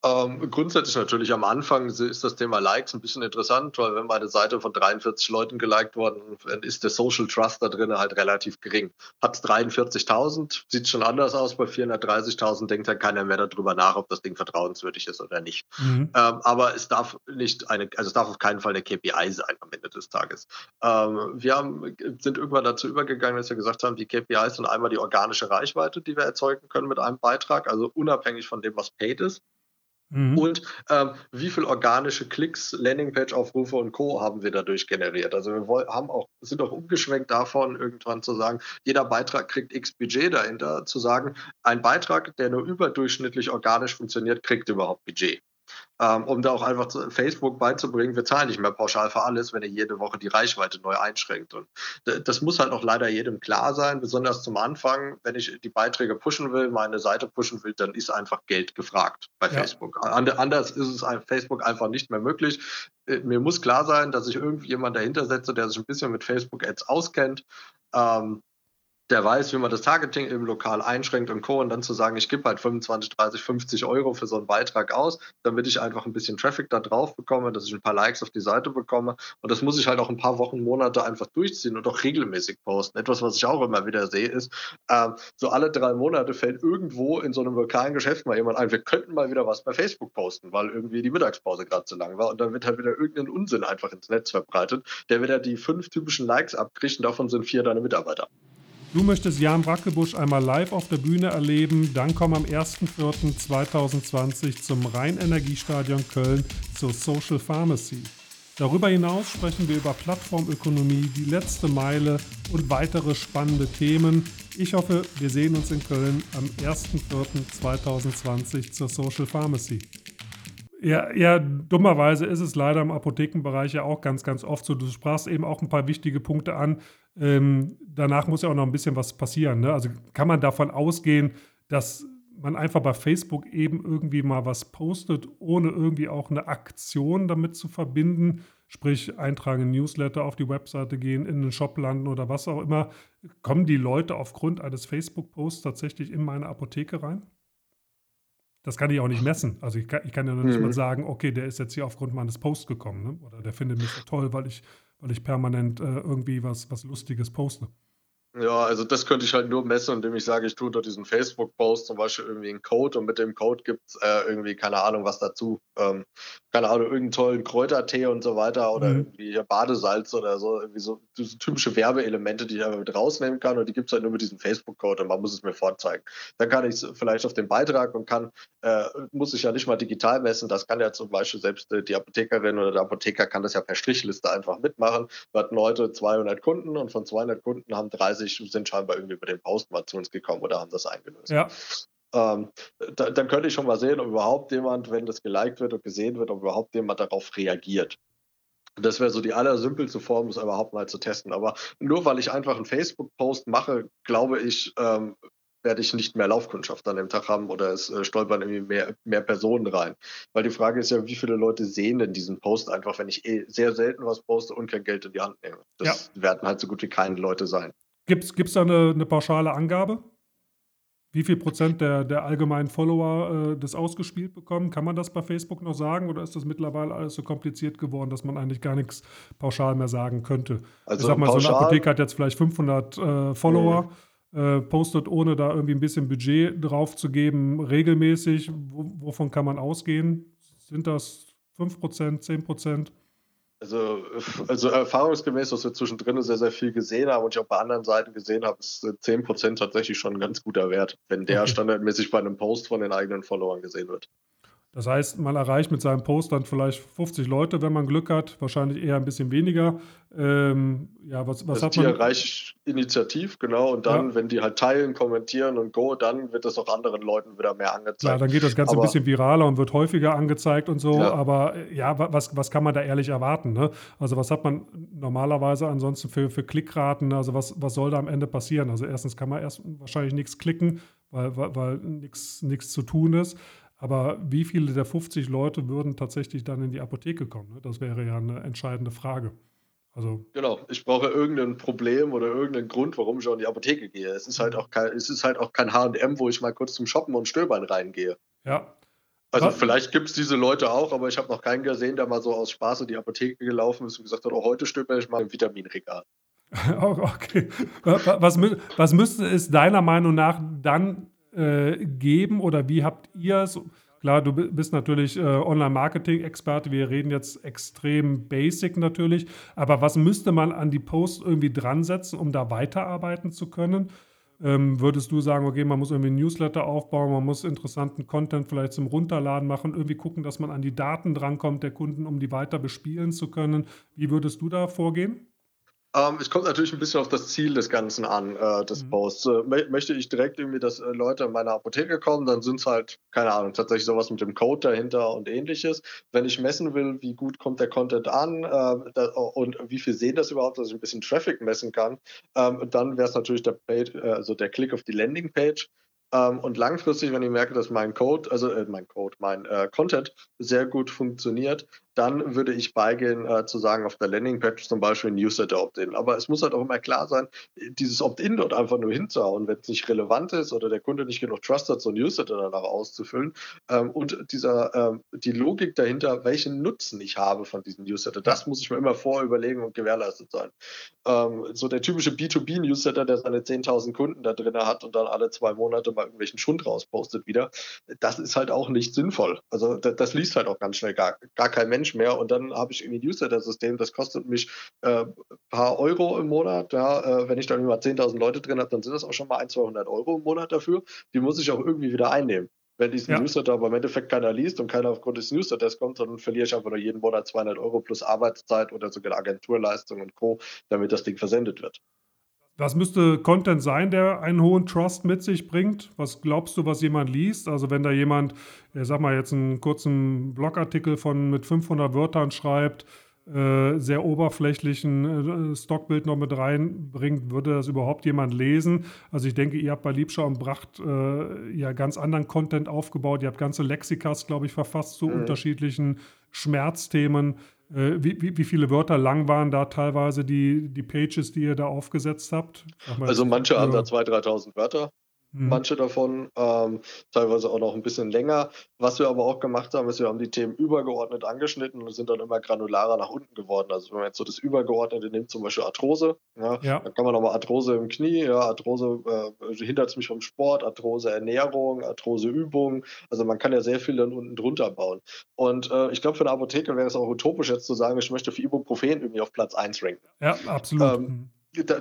Ähm, grundsätzlich natürlich am Anfang ist das Thema Likes ein bisschen interessant, weil wenn meine Seite von 43 Leuten geliked worden ist, der Social Trust da drin halt relativ gering. Hat 43.000, sieht schon anders aus, bei 430.000 denkt halt keiner mehr darüber nach, ob das Ding vertrauenswürdig ist oder nicht. Mhm. Ähm, aber es darf nicht eine, also es darf auf keinen Fall eine KPI sein am Ende des Tages. Ähm, wir haben, sind irgendwann dazu übergegangen, dass wir gesagt haben, die KPIs sind einmal die organische Reichweite, die wir erzeugen können mit einem Beitrag, also unabhängig von dem, was paid ist. Mhm. Und ähm, wie viel organische Klicks, Landingpage-Aufrufe und Co. haben wir dadurch generiert? Also wir haben auch, sind auch umgeschwenkt davon, irgendwann zu sagen, jeder Beitrag kriegt X Budget dahinter, zu sagen, ein Beitrag, der nur überdurchschnittlich organisch funktioniert, kriegt überhaupt Budget ähm, um da auch einfach zu, Facebook beizubringen, wir zahlen nicht mehr pauschal für alles, wenn ihr jede Woche die Reichweite neu einschränkt. Und das muss halt auch leider jedem klar sein, besonders zum Anfang, wenn ich die Beiträge pushen will, meine Seite pushen will, dann ist einfach Geld gefragt bei ja. Facebook. Anders ist es Facebook einfach nicht mehr möglich. Äh, mir muss klar sein, dass ich irgendwie jemanden dahinter setze, der sich ein bisschen mit Facebook-Ads auskennt. Ähm, der weiß, wie man das Targeting im Lokal einschränkt und Co. Und dann zu sagen, ich gebe halt 25, 30, 50 Euro für so einen Beitrag aus, damit ich einfach ein bisschen Traffic da drauf bekomme, dass ich ein paar Likes auf die Seite bekomme. Und das muss ich halt auch ein paar Wochen, Monate einfach durchziehen und auch regelmäßig posten. Etwas, was ich auch immer wieder sehe, ist, ähm, so alle drei Monate fällt irgendwo in so einem lokalen Geschäft mal jemand ein, wir könnten mal wieder was bei Facebook posten, weil irgendwie die Mittagspause gerade zu lang war. Und dann wird halt wieder irgendein Unsinn einfach ins Netz verbreitet, der wieder die fünf typischen Likes abkriegt und davon sind vier deine Mitarbeiter. Du möchtest Jan Brackebusch einmal live auf der Bühne erleben, dann komm am 1.4.2020 zum Rheinenergiestadion Köln zur Social Pharmacy. Darüber hinaus sprechen wir über Plattformökonomie, die letzte Meile und weitere spannende Themen. Ich hoffe, wir sehen uns in Köln am 1.4.2020 zur Social Pharmacy. Ja, ja, dummerweise ist es leider im Apothekenbereich ja auch ganz, ganz oft so. Du sprachst eben auch ein paar wichtige Punkte an. Ähm, danach muss ja auch noch ein bisschen was passieren. Ne? Also kann man davon ausgehen, dass man einfach bei Facebook eben irgendwie mal was postet, ohne irgendwie auch eine Aktion damit zu verbinden, sprich eintragen in Newsletter, auf die Webseite gehen, in den Shop landen oder was auch immer, kommen die Leute aufgrund eines Facebook-Posts tatsächlich in meine Apotheke rein? Das kann ich auch nicht messen. Also ich kann, ich kann ja noch nicht mhm. mal sagen, okay, der ist jetzt hier aufgrund meines Posts gekommen ne? oder der findet mich so toll, weil ich, weil ich permanent äh, irgendwie was, was Lustiges poste. Ja, also das könnte ich halt nur messen, indem ich sage, ich tue unter diesen Facebook-Post zum Beispiel irgendwie einen Code und mit dem Code gibt es äh, irgendwie, keine Ahnung, was dazu. Ähm, keine Ahnung, irgendeinen tollen Kräutertee und so weiter oder mhm. irgendwie Badesalz oder so. Irgendwie so, so typische Werbeelemente, die ich einfach mit rausnehmen kann und die gibt es halt nur mit diesem Facebook-Code und man muss es mir vorzeigen. Dann kann ich es vielleicht auf den Beitrag und kann, äh, muss ich ja nicht mal digital messen. Das kann ja zum Beispiel selbst äh, die Apothekerin oder der Apotheker kann das ja per Strichliste einfach mitmachen. Wir hatten heute 200 Kunden und von 200 Kunden haben 30 sich, sind scheinbar irgendwie über den Post mal zu uns gekommen oder haben das eingelöst. Ja. Ähm, da, dann könnte ich schon mal sehen, ob überhaupt jemand, wenn das geliked wird und gesehen wird, ob überhaupt jemand darauf reagiert. Das wäre so die allersimpelste Form, das überhaupt mal zu testen. Aber nur weil ich einfach einen Facebook-Post mache, glaube ich, ähm, werde ich nicht mehr Laufkundschaft an dem Tag haben oder es äh, stolpern irgendwie mehr, mehr Personen rein. Weil die Frage ist ja, wie viele Leute sehen denn diesen Post einfach, wenn ich eh sehr selten was poste und kein Geld in die Hand nehme. Das ja. werden halt so gut wie keine Leute sein. Gibt es da eine, eine, pauschale Angabe? Wie viel Prozent der, der allgemeinen Follower äh, das ausgespielt bekommen? Kann man das bei Facebook noch sagen oder ist das mittlerweile alles so kompliziert geworden, dass man eigentlich gar nichts pauschal mehr sagen könnte? Also ich sag mal, pauschal, so eine Apotheke hat jetzt vielleicht 500 äh, Follower, äh, postet ohne da irgendwie ein bisschen Budget drauf zu geben, regelmäßig. W wovon kann man ausgehen? Sind das 5 Prozent, 10 Prozent? Also, also erfahrungsgemäß, was wir zwischendrin sehr, sehr viel gesehen haben und ich auch bei anderen Seiten gesehen habe, ist 10% tatsächlich schon ein ganz guter Wert, wenn der standardmäßig bei einem Post von den eigenen Followern gesehen wird. Das heißt, man erreicht mit seinem Post dann vielleicht 50 Leute, wenn man Glück hat, wahrscheinlich eher ein bisschen weniger. Ähm, ja, was, was also hat man? Die ich initiativ, genau. Und dann, ja. wenn die halt teilen, kommentieren und go, dann wird das auch anderen Leuten wieder mehr angezeigt. Ja, dann geht das Ganze aber, ein bisschen viraler und wird häufiger angezeigt und so. Ja. Aber äh, ja, was, was kann man da ehrlich erwarten? Ne? Also, was hat man normalerweise ansonsten für, für Klickraten? Also, was, was soll da am Ende passieren? Also, erstens kann man erst wahrscheinlich nichts klicken, weil, weil, weil nichts zu tun ist. Aber wie viele der 50 Leute würden tatsächlich dann in die Apotheke kommen? Ne? Das wäre ja eine entscheidende Frage. Also genau, ich brauche irgendein Problem oder irgendeinen Grund, warum ich auch in die Apotheke gehe. Es ist halt auch kein, es ist halt auch kein HM, wo ich mal kurz zum Shoppen und Stöbern reingehe. Ja. Also Was? vielleicht gibt es diese Leute auch, aber ich habe noch keinen gesehen, der mal so aus Spaß in die Apotheke gelaufen ist und gesagt hat, oh, heute stöber ich mal im Vitaminregal. okay. Was, was müsste es deiner Meinung nach dann äh, geben oder wie habt ihr es? Klar, du bist natürlich äh, Online-Marketing-Experte. Wir reden jetzt extrem basic natürlich. Aber was müsste man an die Posts irgendwie dran setzen, um da weiterarbeiten zu können? Ähm, würdest du sagen, okay, man muss irgendwie ein Newsletter aufbauen, man muss interessanten Content vielleicht zum Runterladen machen, irgendwie gucken, dass man an die Daten drankommt der Kunden, um die weiter bespielen zu können. Wie würdest du da vorgehen? Ähm, es kommt natürlich ein bisschen auf das Ziel des Ganzen an, äh, des mhm. Posts. Äh, möchte ich direkt irgendwie, dass äh, Leute in meine Apotheke kommen, dann sind es halt, keine Ahnung, tatsächlich sowas mit dem Code dahinter und ähnliches. Wenn ich messen will, wie gut kommt der Content an äh, da, und wie viel sehen das überhaupt, dass ich ein bisschen Traffic messen kann, ähm, dann wäre es natürlich der, Page, äh, also der Klick auf die Landingpage. Ähm, und langfristig, wenn ich merke, dass mein Code, also äh, mein Code, mein äh, Content sehr gut funktioniert, dann würde ich beigehen äh, zu sagen, auf der Landingpage zum Beispiel Newsletter Opt-in. Aber es muss halt auch immer klar sein, dieses Opt-in dort einfach nur hinzuhauen, wenn es nicht relevant ist oder der Kunde nicht genug Trust hat, so ein Newsletter danach auszufüllen. Ähm, und dieser, ähm, die Logik dahinter, welchen Nutzen ich habe von diesem Newsletter, das muss ich mir immer vorüberlegen und gewährleistet sein. Ähm, so der typische B2B-Newsletter, der seine 10.000 Kunden da drin hat und dann alle zwei Monate mal irgendwelchen Schund rauspostet wieder, das ist halt auch nicht sinnvoll. Also das, das liest halt auch ganz schnell gar, gar kein Mensch Mensch mehr und dann habe ich irgendwie ein Newsletter-System, das kostet mich äh, ein paar Euro im Monat. Ja, äh, wenn ich dann über 10.000 Leute drin habe, dann sind das auch schon mal 1, 200 Euro im Monat dafür. Die muss ich auch irgendwie wieder einnehmen. Wenn diesen ja. Newsletter aber im Endeffekt keiner liest und keiner aufgrund des Newsletters kommt, dann verliere ich einfach nur jeden Monat 200 Euro plus Arbeitszeit oder sogar Agenturleistung und Co., damit das Ding versendet wird. Was müsste Content sein, der einen hohen Trust mit sich bringt? Was glaubst du, was jemand liest? Also wenn da jemand, ich sag mal jetzt einen kurzen Blogartikel von mit 500 Wörtern schreibt, äh, sehr oberflächlichen äh, Stockbild noch mit reinbringt, würde das überhaupt jemand lesen? Also ich denke, ihr habt bei Liebschau und Bracht äh, ja ganz anderen Content aufgebaut. Ihr habt ganze Lexikas, glaube ich, verfasst zu mhm. unterschiedlichen Schmerzthemen. Äh, wie, wie, wie, viele Wörter lang waren da teilweise die, die Pages, die ihr da aufgesetzt habt? Also manche haben da 2.000, 3.000 Wörter. Mhm. Manche davon, ähm, teilweise auch noch ein bisschen länger. Was wir aber auch gemacht haben, ist, wir haben die Themen übergeordnet angeschnitten und sind dann immer granularer nach unten geworden. Also wenn man jetzt so das Übergeordnete nimmt, zum Beispiel Arthrose, ja, ja. dann kann man nochmal Arthrose im Knie, ja, Arthrose äh, hindert es mich vom Sport, Arthrose Ernährung, Arthrose Übung. Also man kann ja sehr viel dann unten drunter bauen. Und äh, ich glaube, für eine Apotheke wäre es auch utopisch jetzt zu sagen, ich möchte für Ibuprofen irgendwie auf Platz 1 ranken. Ja, absolut. Ähm,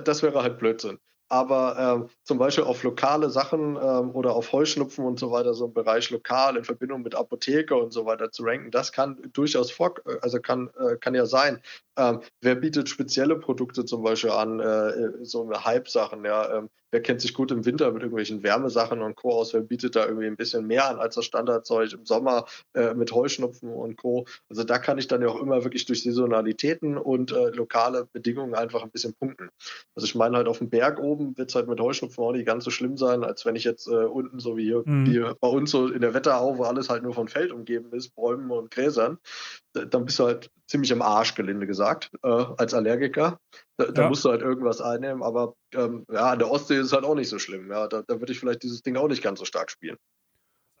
das wäre halt Blödsinn aber ähm, zum Beispiel auf lokale Sachen ähm, oder auf Heuschnupfen und so weiter, so im Bereich lokal in Verbindung mit Apotheke und so weiter zu ranken, das kann durchaus vor, also kann, äh, kann ja sein. Ähm, wer bietet spezielle Produkte zum Beispiel an, äh, so Hype-Sachen, ja, ähm, wer kennt sich gut im Winter mit irgendwelchen Wärmesachen und Co. aus, wer bietet da irgendwie ein bisschen mehr an als das Standardzeug im Sommer äh, mit Heuschnupfen und Co. Also da kann ich dann ja auch immer wirklich durch Saisonalitäten und äh, lokale Bedingungen einfach ein bisschen punkten. Also ich meine halt auf dem Berg oben wird es halt mit Heuschnupfen auch nicht ganz so schlimm sein, als wenn ich jetzt äh, unten so wie hier, mhm. wie bei uns so in der Wetterau, wo alles halt nur von Feld umgeben ist, Bäumen und Gräsern, dann bist du halt ziemlich im Arsch, gelinde gesagt, äh, als Allergiker. Da, da musst du halt irgendwas einnehmen, aber ähm, ja, an der Ostsee ist es halt auch nicht so schlimm. Ja, da, da würde ich vielleicht dieses Ding auch nicht ganz so stark spielen.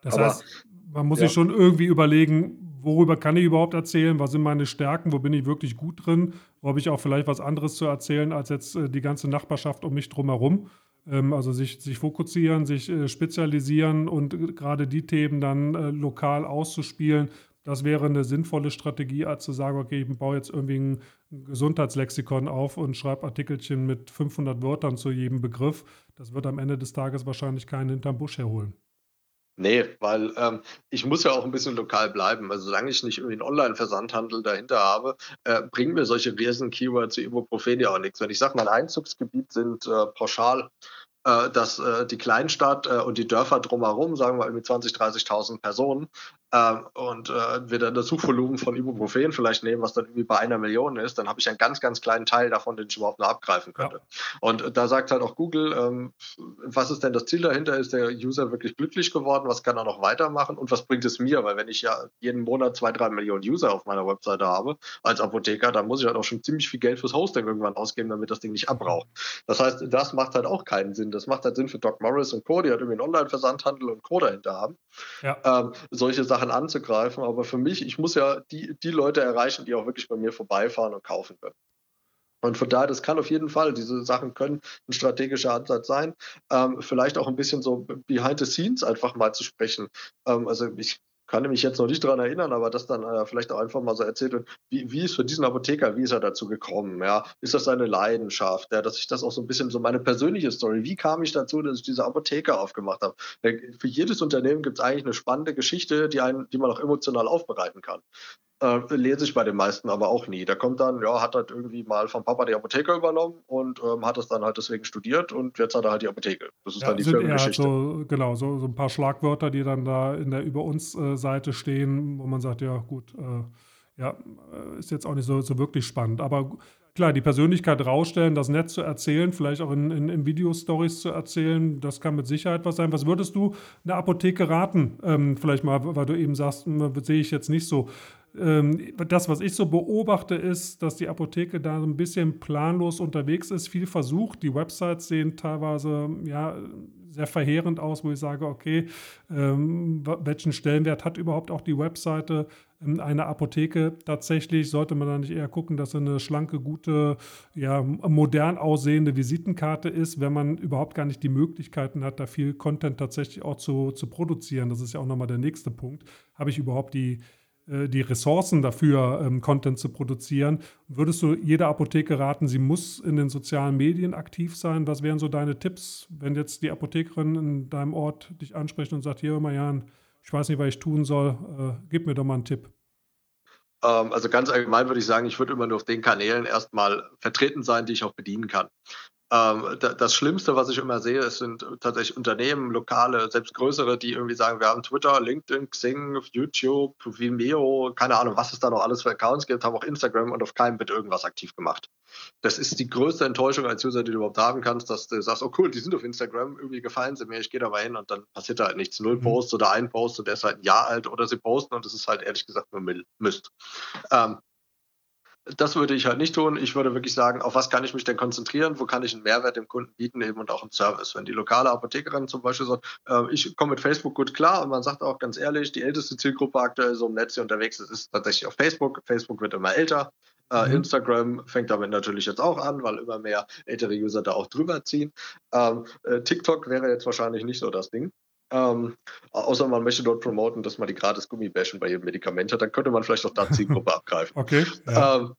Das aber, heißt, man muss ja. sich schon irgendwie überlegen, worüber kann ich überhaupt erzählen, was sind meine Stärken, wo bin ich wirklich gut drin, wo habe ich auch vielleicht was anderes zu erzählen als jetzt äh, die ganze Nachbarschaft um mich drumherum. Ähm, also sich, sich fokussieren, sich äh, spezialisieren und gerade die Themen dann äh, lokal auszuspielen, das wäre eine sinnvolle Strategie, als zu sagen, okay, ich baue jetzt irgendwie ein Gesundheitslexikon auf und schreibe Artikelchen mit 500 Wörtern zu jedem Begriff. Das wird am Ende des Tages wahrscheinlich keinen hinterm Busch herholen. Nee, weil ähm, ich muss ja auch ein bisschen lokal bleiben. Also solange ich nicht irgendwie einen Online-Versandhandel dahinter habe, äh, bringen mir solche Riesen-Keywords wie Ibuprofen ja auch nichts. Wenn ich sage, mein Einzugsgebiet sind äh, pauschal äh, dass äh, die Kleinstadt äh, und die Dörfer drumherum, sagen wir mit 20.000, 30.000 Personen, ähm, und äh, wir dann das Suchvolumen von Ibuprofen vielleicht nehmen, was dann irgendwie bei einer Million ist, dann habe ich einen ganz, ganz kleinen Teil davon, den ich überhaupt noch abgreifen könnte. Ja. Und da sagt halt auch Google, ähm, was ist denn das Ziel dahinter? Ist der User wirklich glücklich geworden? Was kann er noch weitermachen? Und was bringt es mir? Weil wenn ich ja jeden Monat zwei, drei Millionen User auf meiner Webseite habe, als Apotheker, dann muss ich halt auch schon ziemlich viel Geld fürs Hosting irgendwann ausgeben, damit das Ding nicht abraucht. Das heißt, das macht halt auch keinen Sinn. Das macht halt Sinn für Doc Morris und Co., die halt irgendwie einen Online-Versandhandel und Co. dahinter haben. Ja. Ähm, solche Sachen Sachen anzugreifen. Aber für mich, ich muss ja die, die Leute erreichen, die auch wirklich bei mir vorbeifahren und kaufen können. Und von daher, das kann auf jeden Fall, diese Sachen können ein strategischer Ansatz sein. Ähm, vielleicht auch ein bisschen so behind the scenes einfach mal zu sprechen. Ähm, also ich kann mich jetzt noch nicht daran erinnern, aber das dann äh, vielleicht auch einfach mal so erzählt wird, wie, wie ist für diesen Apotheker, wie ist er dazu gekommen? Ja? Ist das seine Leidenschaft? Ja? Dass ich das auch so ein bisschen so meine persönliche Story, wie kam ich dazu, dass ich diese Apotheker aufgemacht habe? Für jedes Unternehmen gibt es eigentlich eine spannende Geschichte, die, einen, die man auch emotional aufbereiten kann. Äh, lese ich bei den meisten aber auch nie. Da kommt dann, ja, hat halt irgendwie mal vom Papa die Apotheke übernommen und ähm, hat es dann halt deswegen studiert und jetzt hat er halt die Apotheke. Das ist ja, dann die Firmengeschichte. So, genau, so, so, ein paar Schlagwörter, die dann da in der Über uns äh, Seite stehen, wo man sagt, ja gut, äh, ja, äh, ist jetzt auch nicht so, so wirklich spannend. Aber klar, die Persönlichkeit rausstellen, das nett zu erzählen, vielleicht auch in, in, in Videostories zu erzählen, das kann mit Sicherheit was sein. Was würdest du einer Apotheke raten? Ähm, vielleicht mal, weil du eben sagst, hm, sehe ich jetzt nicht so das, was ich so beobachte, ist, dass die Apotheke da ein bisschen planlos unterwegs ist, viel versucht. Die Websites sehen teilweise ja, sehr verheerend aus, wo ich sage, okay, ähm, welchen Stellenwert hat überhaupt auch die Webseite ähm, einer Apotheke? Tatsächlich sollte man da nicht eher gucken, dass eine schlanke, gute, ja, modern aussehende Visitenkarte ist, wenn man überhaupt gar nicht die Möglichkeiten hat, da viel Content tatsächlich auch zu, zu produzieren. Das ist ja auch nochmal der nächste Punkt. Habe ich überhaupt die die Ressourcen dafür, ähm, Content zu produzieren. Würdest du jeder Apotheke raten, sie muss in den sozialen Medien aktiv sein? Was wären so deine Tipps, wenn jetzt die Apothekerin in deinem Ort dich anspricht und sagt, hier, Jan, ich weiß nicht, was ich tun soll. Äh, gib mir doch mal einen Tipp. Ähm, also ganz allgemein würde ich sagen, ich würde immer nur auf den Kanälen erstmal vertreten sein, die ich auch bedienen kann. Ähm, das Schlimmste, was ich immer sehe, es sind tatsächlich Unternehmen, lokale, selbst größere, die irgendwie sagen, wir haben Twitter, LinkedIn, Xing, YouTube, Vimeo, keine Ahnung, was es da noch alles für Accounts gibt, haben auch Instagram und auf keinem wird irgendwas aktiv gemacht. Das ist die größte Enttäuschung als User, die du überhaupt haben kannst, dass du sagst, oh cool, die sind auf Instagram, irgendwie gefallen sie mir, ich gehe da mal hin und dann passiert da halt nichts. Null mhm. Posts oder ein Post und der ist halt ein Jahr alt oder sie posten und das ist halt ehrlich gesagt nur Mist. Ähm, das würde ich halt nicht tun. Ich würde wirklich sagen, auf was kann ich mich denn konzentrieren? Wo kann ich einen Mehrwert dem Kunden bieten eben und auch einen Service? Wenn die lokale Apothekerin zum Beispiel sagt, äh, ich komme mit Facebook gut klar und man sagt auch ganz ehrlich, die älteste Zielgruppe aktuell so im Netz unterwegs ist, ist tatsächlich auf Facebook. Facebook wird immer älter. Äh, mhm. Instagram fängt damit natürlich jetzt auch an, weil immer mehr ältere User da auch drüber ziehen. Ähm, äh, TikTok wäre jetzt wahrscheinlich nicht so das Ding. Ähm, außer man möchte dort promoten, dass man die gratis Gummibärchen bei jedem Medikament hat, dann könnte man vielleicht auch da Zielgruppe abgreifen. Okay. Ja. Ähm,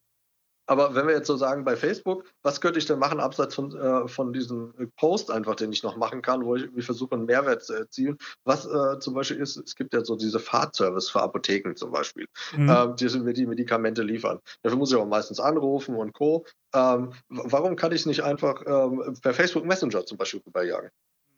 aber wenn wir jetzt so sagen bei Facebook, was könnte ich denn machen, abseits von, äh, von diesem Post einfach, den ich noch machen kann, wo ich irgendwie versuche, einen Mehrwert zu erzielen? Was äh, zum Beispiel ist, es gibt ja so diese Fahrtservice für Apotheken zum Beispiel, mhm. ähm, die mir die Medikamente liefern. Dafür muss ich auch meistens anrufen und Co. Ähm, warum kann ich nicht einfach ähm, per Facebook Messenger zum Beispiel rüberjagen?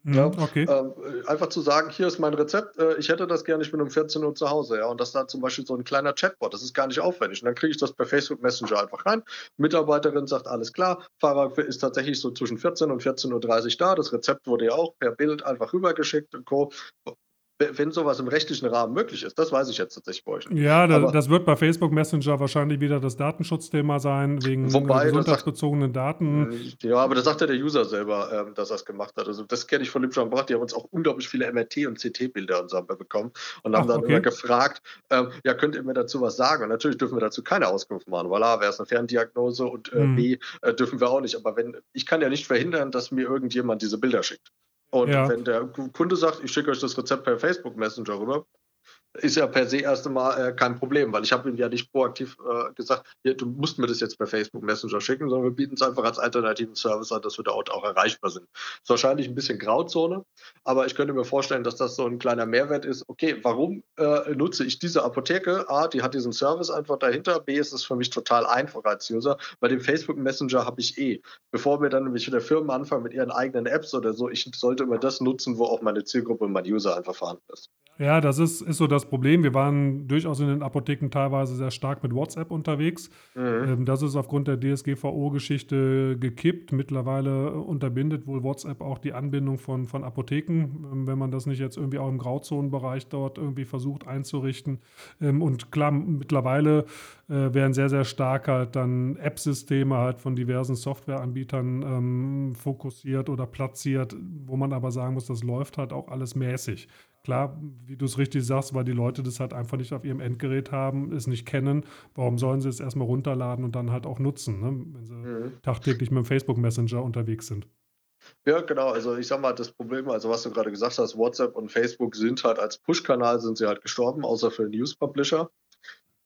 Ja, okay. Ähm, einfach zu sagen, hier ist mein Rezept, äh, ich hätte das gerne, ich bin um 14 Uhr zu Hause, ja, und das da zum Beispiel so ein kleiner Chatbot, das ist gar nicht aufwendig. Und dann kriege ich das per Facebook Messenger einfach rein. Mitarbeiterin sagt, alles klar, Fahrer ist tatsächlich so zwischen 14 und 14.30 Uhr da, das Rezept wurde ja auch per Bild einfach rübergeschickt und Co wenn sowas im rechtlichen Rahmen möglich ist. Das weiß ich jetzt tatsächlich bei euch. Ja, da, das wird bei Facebook Messenger wahrscheinlich wieder das Datenschutzthema sein, wegen wobei, gesundheitsbezogenen Daten. Äh, ja, aber das sagt ja der User selber, ähm, dass er es gemacht hat. Also das kenne ich von Lipschon Bracht. Die haben uns auch unglaublich viele MRT- und CT-Bilder und so bekommen und haben Ach, dann okay. immer gefragt, ähm, ja, könnt ihr mir dazu was sagen? Und natürlich dürfen wir dazu keine Auskunft machen, weil A, wäre es eine Ferndiagnose und äh, hm. B, äh, dürfen wir auch nicht. Aber wenn, ich kann ja nicht verhindern, dass mir irgendjemand diese Bilder schickt. Und ja. wenn der Kunde sagt, ich schicke euch das Rezept per Facebook Messenger rüber, ist ja per se erst einmal äh, kein Problem, weil ich habe ihm ja nicht proaktiv äh, gesagt, hier, du musst mir das jetzt per Facebook Messenger schicken, sondern wir bieten es einfach als alternativen Service an, dass wir dort auch erreichbar sind. Ist wahrscheinlich ein bisschen Grauzone, aber ich könnte mir vorstellen, dass das so ein kleiner Mehrwert ist. Okay, warum äh, nutze ich diese Apotheke? A, die hat diesen Service einfach dahinter. B, ist es für mich total einfach als User. Bei dem Facebook Messenger habe ich eh. Bevor wir dann nämlich wieder Firmen anfangen mit ihren eigenen Apps oder so, ich sollte immer das nutzen, wo auch meine Zielgruppe und mein User einfach vorhanden ist. Ja, das ist, ist so das Problem. Wir waren durchaus in den Apotheken teilweise sehr stark mit WhatsApp unterwegs. Mhm. Ähm, das ist aufgrund der DSGVO-Geschichte gekippt. Mittlerweile unterbindet wohl WhatsApp auch die Anbindung von, von Apotheken, ähm, wenn man das nicht jetzt irgendwie auch im Grauzonenbereich dort irgendwie versucht einzurichten. Ähm, und klar, mittlerweile äh, werden sehr, sehr stark halt dann App-Systeme halt von diversen Softwareanbietern fokussiert oder platziert, wo man aber sagen muss, das läuft halt auch alles mäßig. Klar, wie du es richtig sagst, weil die Leute das halt einfach nicht auf ihrem Endgerät haben, es nicht kennen. Warum sollen sie es erstmal runterladen und dann halt auch nutzen, ne? wenn sie mhm. tagtäglich mit dem Facebook Messenger unterwegs sind? Ja, genau. Also ich sag mal, das Problem, also was du gerade gesagt hast, WhatsApp und Facebook sind halt als Push-Kanal sind sie halt gestorben, außer für News-Publisher.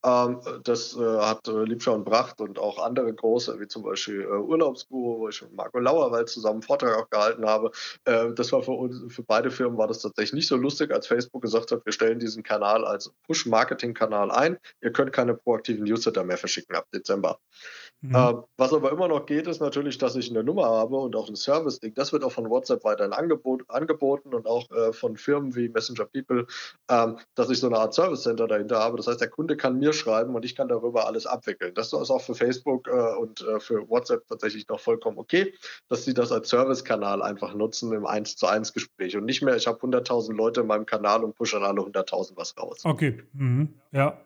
Ähm, das äh, hat äh, Liebscher und Bracht und auch andere große, wie zum Beispiel äh, Urlaubsguru, wo ich mit Marco Lauerwald zusammen einen Vortrag auch gehalten habe. Äh, das war für uns, für beide Firmen war das tatsächlich nicht so lustig, als Facebook gesagt hat, wir stellen diesen Kanal als Push-Marketing-Kanal ein. Ihr könnt keine proaktiven Newsletter mehr verschicken ab Dezember. Mhm. Ähm, was aber immer noch geht, ist natürlich, dass ich eine Nummer habe und auch ein Service-Ding. Das wird auch von WhatsApp weiterhin angebot, angeboten und auch äh, von Firmen wie Messenger People, ähm, dass ich so eine Art Service-Center dahinter habe. Das heißt, der Kunde kann mir schreiben und ich kann darüber alles abwickeln. Das ist auch für Facebook äh, und äh, für WhatsApp tatsächlich noch vollkommen okay, dass sie das als Service-Kanal einfach nutzen im 1 zu 1 Gespräch und nicht mehr, ich habe 100.000 Leute in meinem Kanal und pushe an alle 100.000 was raus. Okay, mhm. ja,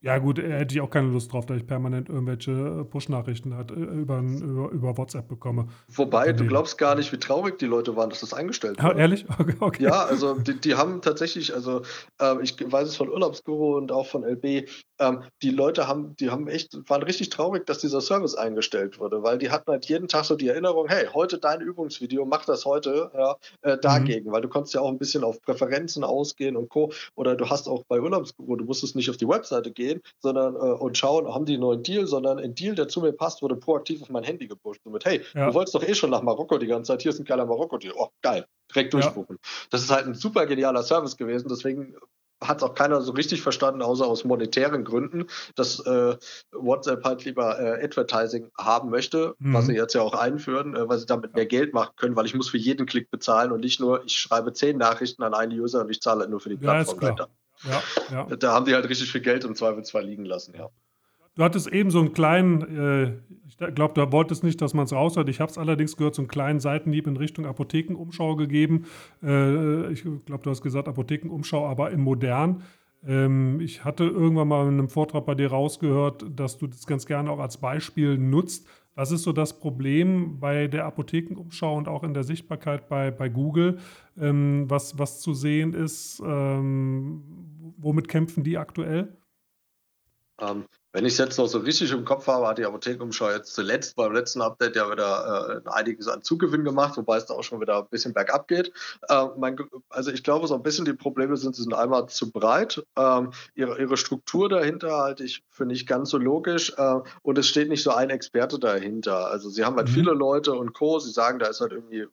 ja, gut, hätte ich auch keine Lust drauf, da ich permanent irgendwelche äh, Push-Nachrichten halt äh, über, über, über WhatsApp bekomme. Wobei, du glaubst gar nicht, wie traurig die Leute waren, dass das eingestellt wurde. Ah, ehrlich? Okay, okay. Ja, also die, die, haben tatsächlich, also äh, ich weiß es von Urlaubsguru und auch von LB, ähm, die Leute haben, die haben echt, waren richtig traurig, dass dieser Service eingestellt wurde, weil die hatten halt jeden Tag so die Erinnerung, hey, heute dein Übungsvideo, mach das heute ja, äh, dagegen, mhm. weil du konntest ja auch ein bisschen auf Präferenzen ausgehen und Co. Oder du hast auch bei Urlaubsguru, du musstest nicht auf die Webseite gehen, sondern äh, und schauen, haben die einen neuen Deal, sondern ein Deal, der zu mir passt, wurde proaktiv auf mein Handy gepusht. So mit, hey, ja. du wolltest doch eh schon nach Marokko die ganze Zeit, hier ist ein geiler Marokko-Deal. Oh, geil, direkt durchbuchen. Ja. Das ist halt ein super genialer Service gewesen, deswegen hat es auch keiner so richtig verstanden, außer aus monetären Gründen, dass äh, WhatsApp halt lieber äh, Advertising haben möchte, mhm. was sie jetzt ja auch einführen, äh, weil sie damit mehr Geld machen können, weil ich muss für jeden Klick bezahlen und nicht nur, ich schreibe zehn Nachrichten an einen User und ich zahle halt nur für die Plattform ja, weiter. Ja, ja. Da haben die halt richtig viel Geld im Zweifelsfall liegen lassen, ja. Du hattest eben so einen kleinen, äh, ich glaube, du wolltest nicht, dass man es raushört. Ich habe es allerdings gehört, so einen kleinen Seitenhieb in Richtung Apothekenumschau gegeben. Äh, ich glaube, du hast gesagt Apothekenumschau, aber in modern. Ähm, ich hatte irgendwann mal in einem Vortrag bei dir rausgehört, dass du das ganz gerne auch als Beispiel nutzt. Was ist so das Problem bei der Apothekenumschau und auch in der Sichtbarkeit bei, bei Google, ähm, was, was zu sehen ist? Ähm, womit kämpfen die aktuell? Ähm, wenn ich es jetzt noch so richtig im Kopf habe, hat die Apothekenumschau jetzt zuletzt beim letzten Update ja wieder äh, einiges an Zugewinn gemacht, wobei es da auch schon wieder ein bisschen bergab geht. Äh, mein, also ich glaube, so ein bisschen die Probleme sind, sie sind einmal zu breit. Ähm, ihre, ihre Struktur dahinter halte ich für nicht ganz so logisch äh, und es steht nicht so ein Experte dahinter. Also sie haben halt mhm. viele Leute und Co. Sie sagen, da ist halt irgendwie äh,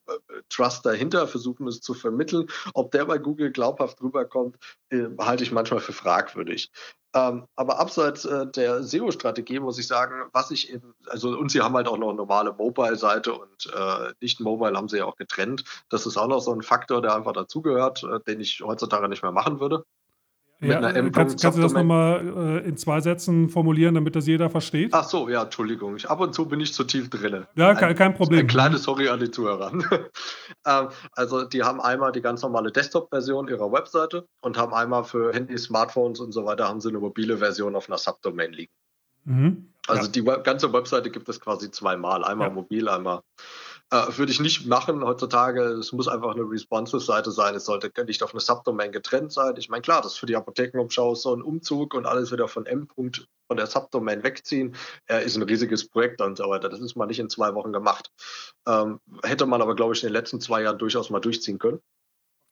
Trust dahinter, versuchen es zu vermitteln. Ob der bei Google glaubhaft rüberkommt, äh, halte ich manchmal für fragwürdig. Ähm, aber abseits äh, der SEO-Strategie muss ich sagen, was ich eben, also und sie haben halt auch noch eine normale Mobile-Seite und äh, nicht Mobile haben sie ja auch getrennt. Das ist auch noch so ein Faktor, der einfach dazugehört, äh, den ich heutzutage nicht mehr machen würde. Ja, kannst, kannst du das nochmal äh, in zwei Sätzen formulieren, damit das jeder versteht? Ach so, ja, Entschuldigung. Ich, ab und zu bin ich zu tief drin. Ja, kein, kein Problem. Ein kleines Sorry an die Zuhörer. ähm, also, die haben einmal die ganz normale Desktop-Version ihrer Webseite und haben einmal für Handys, Smartphones und so weiter, haben sie eine mobile Version auf einer Subdomain liegen. Mhm. Also, ja. die ganze Webseite gibt es quasi zweimal. Einmal ja. mobil, einmal äh, würde ich nicht machen heutzutage. Es muss einfach eine responsive Seite sein. Es sollte nicht auf eine Subdomain getrennt sein. Ich meine, klar, das ist für die Apothekenumschau so ein Umzug und alles wieder von M. -Punkt von der Subdomain wegziehen, äh, ist ein riesiges Projekt und so weiter. Das ist mal nicht in zwei Wochen gemacht. Ähm, hätte man aber, glaube ich, in den letzten zwei Jahren durchaus mal durchziehen können.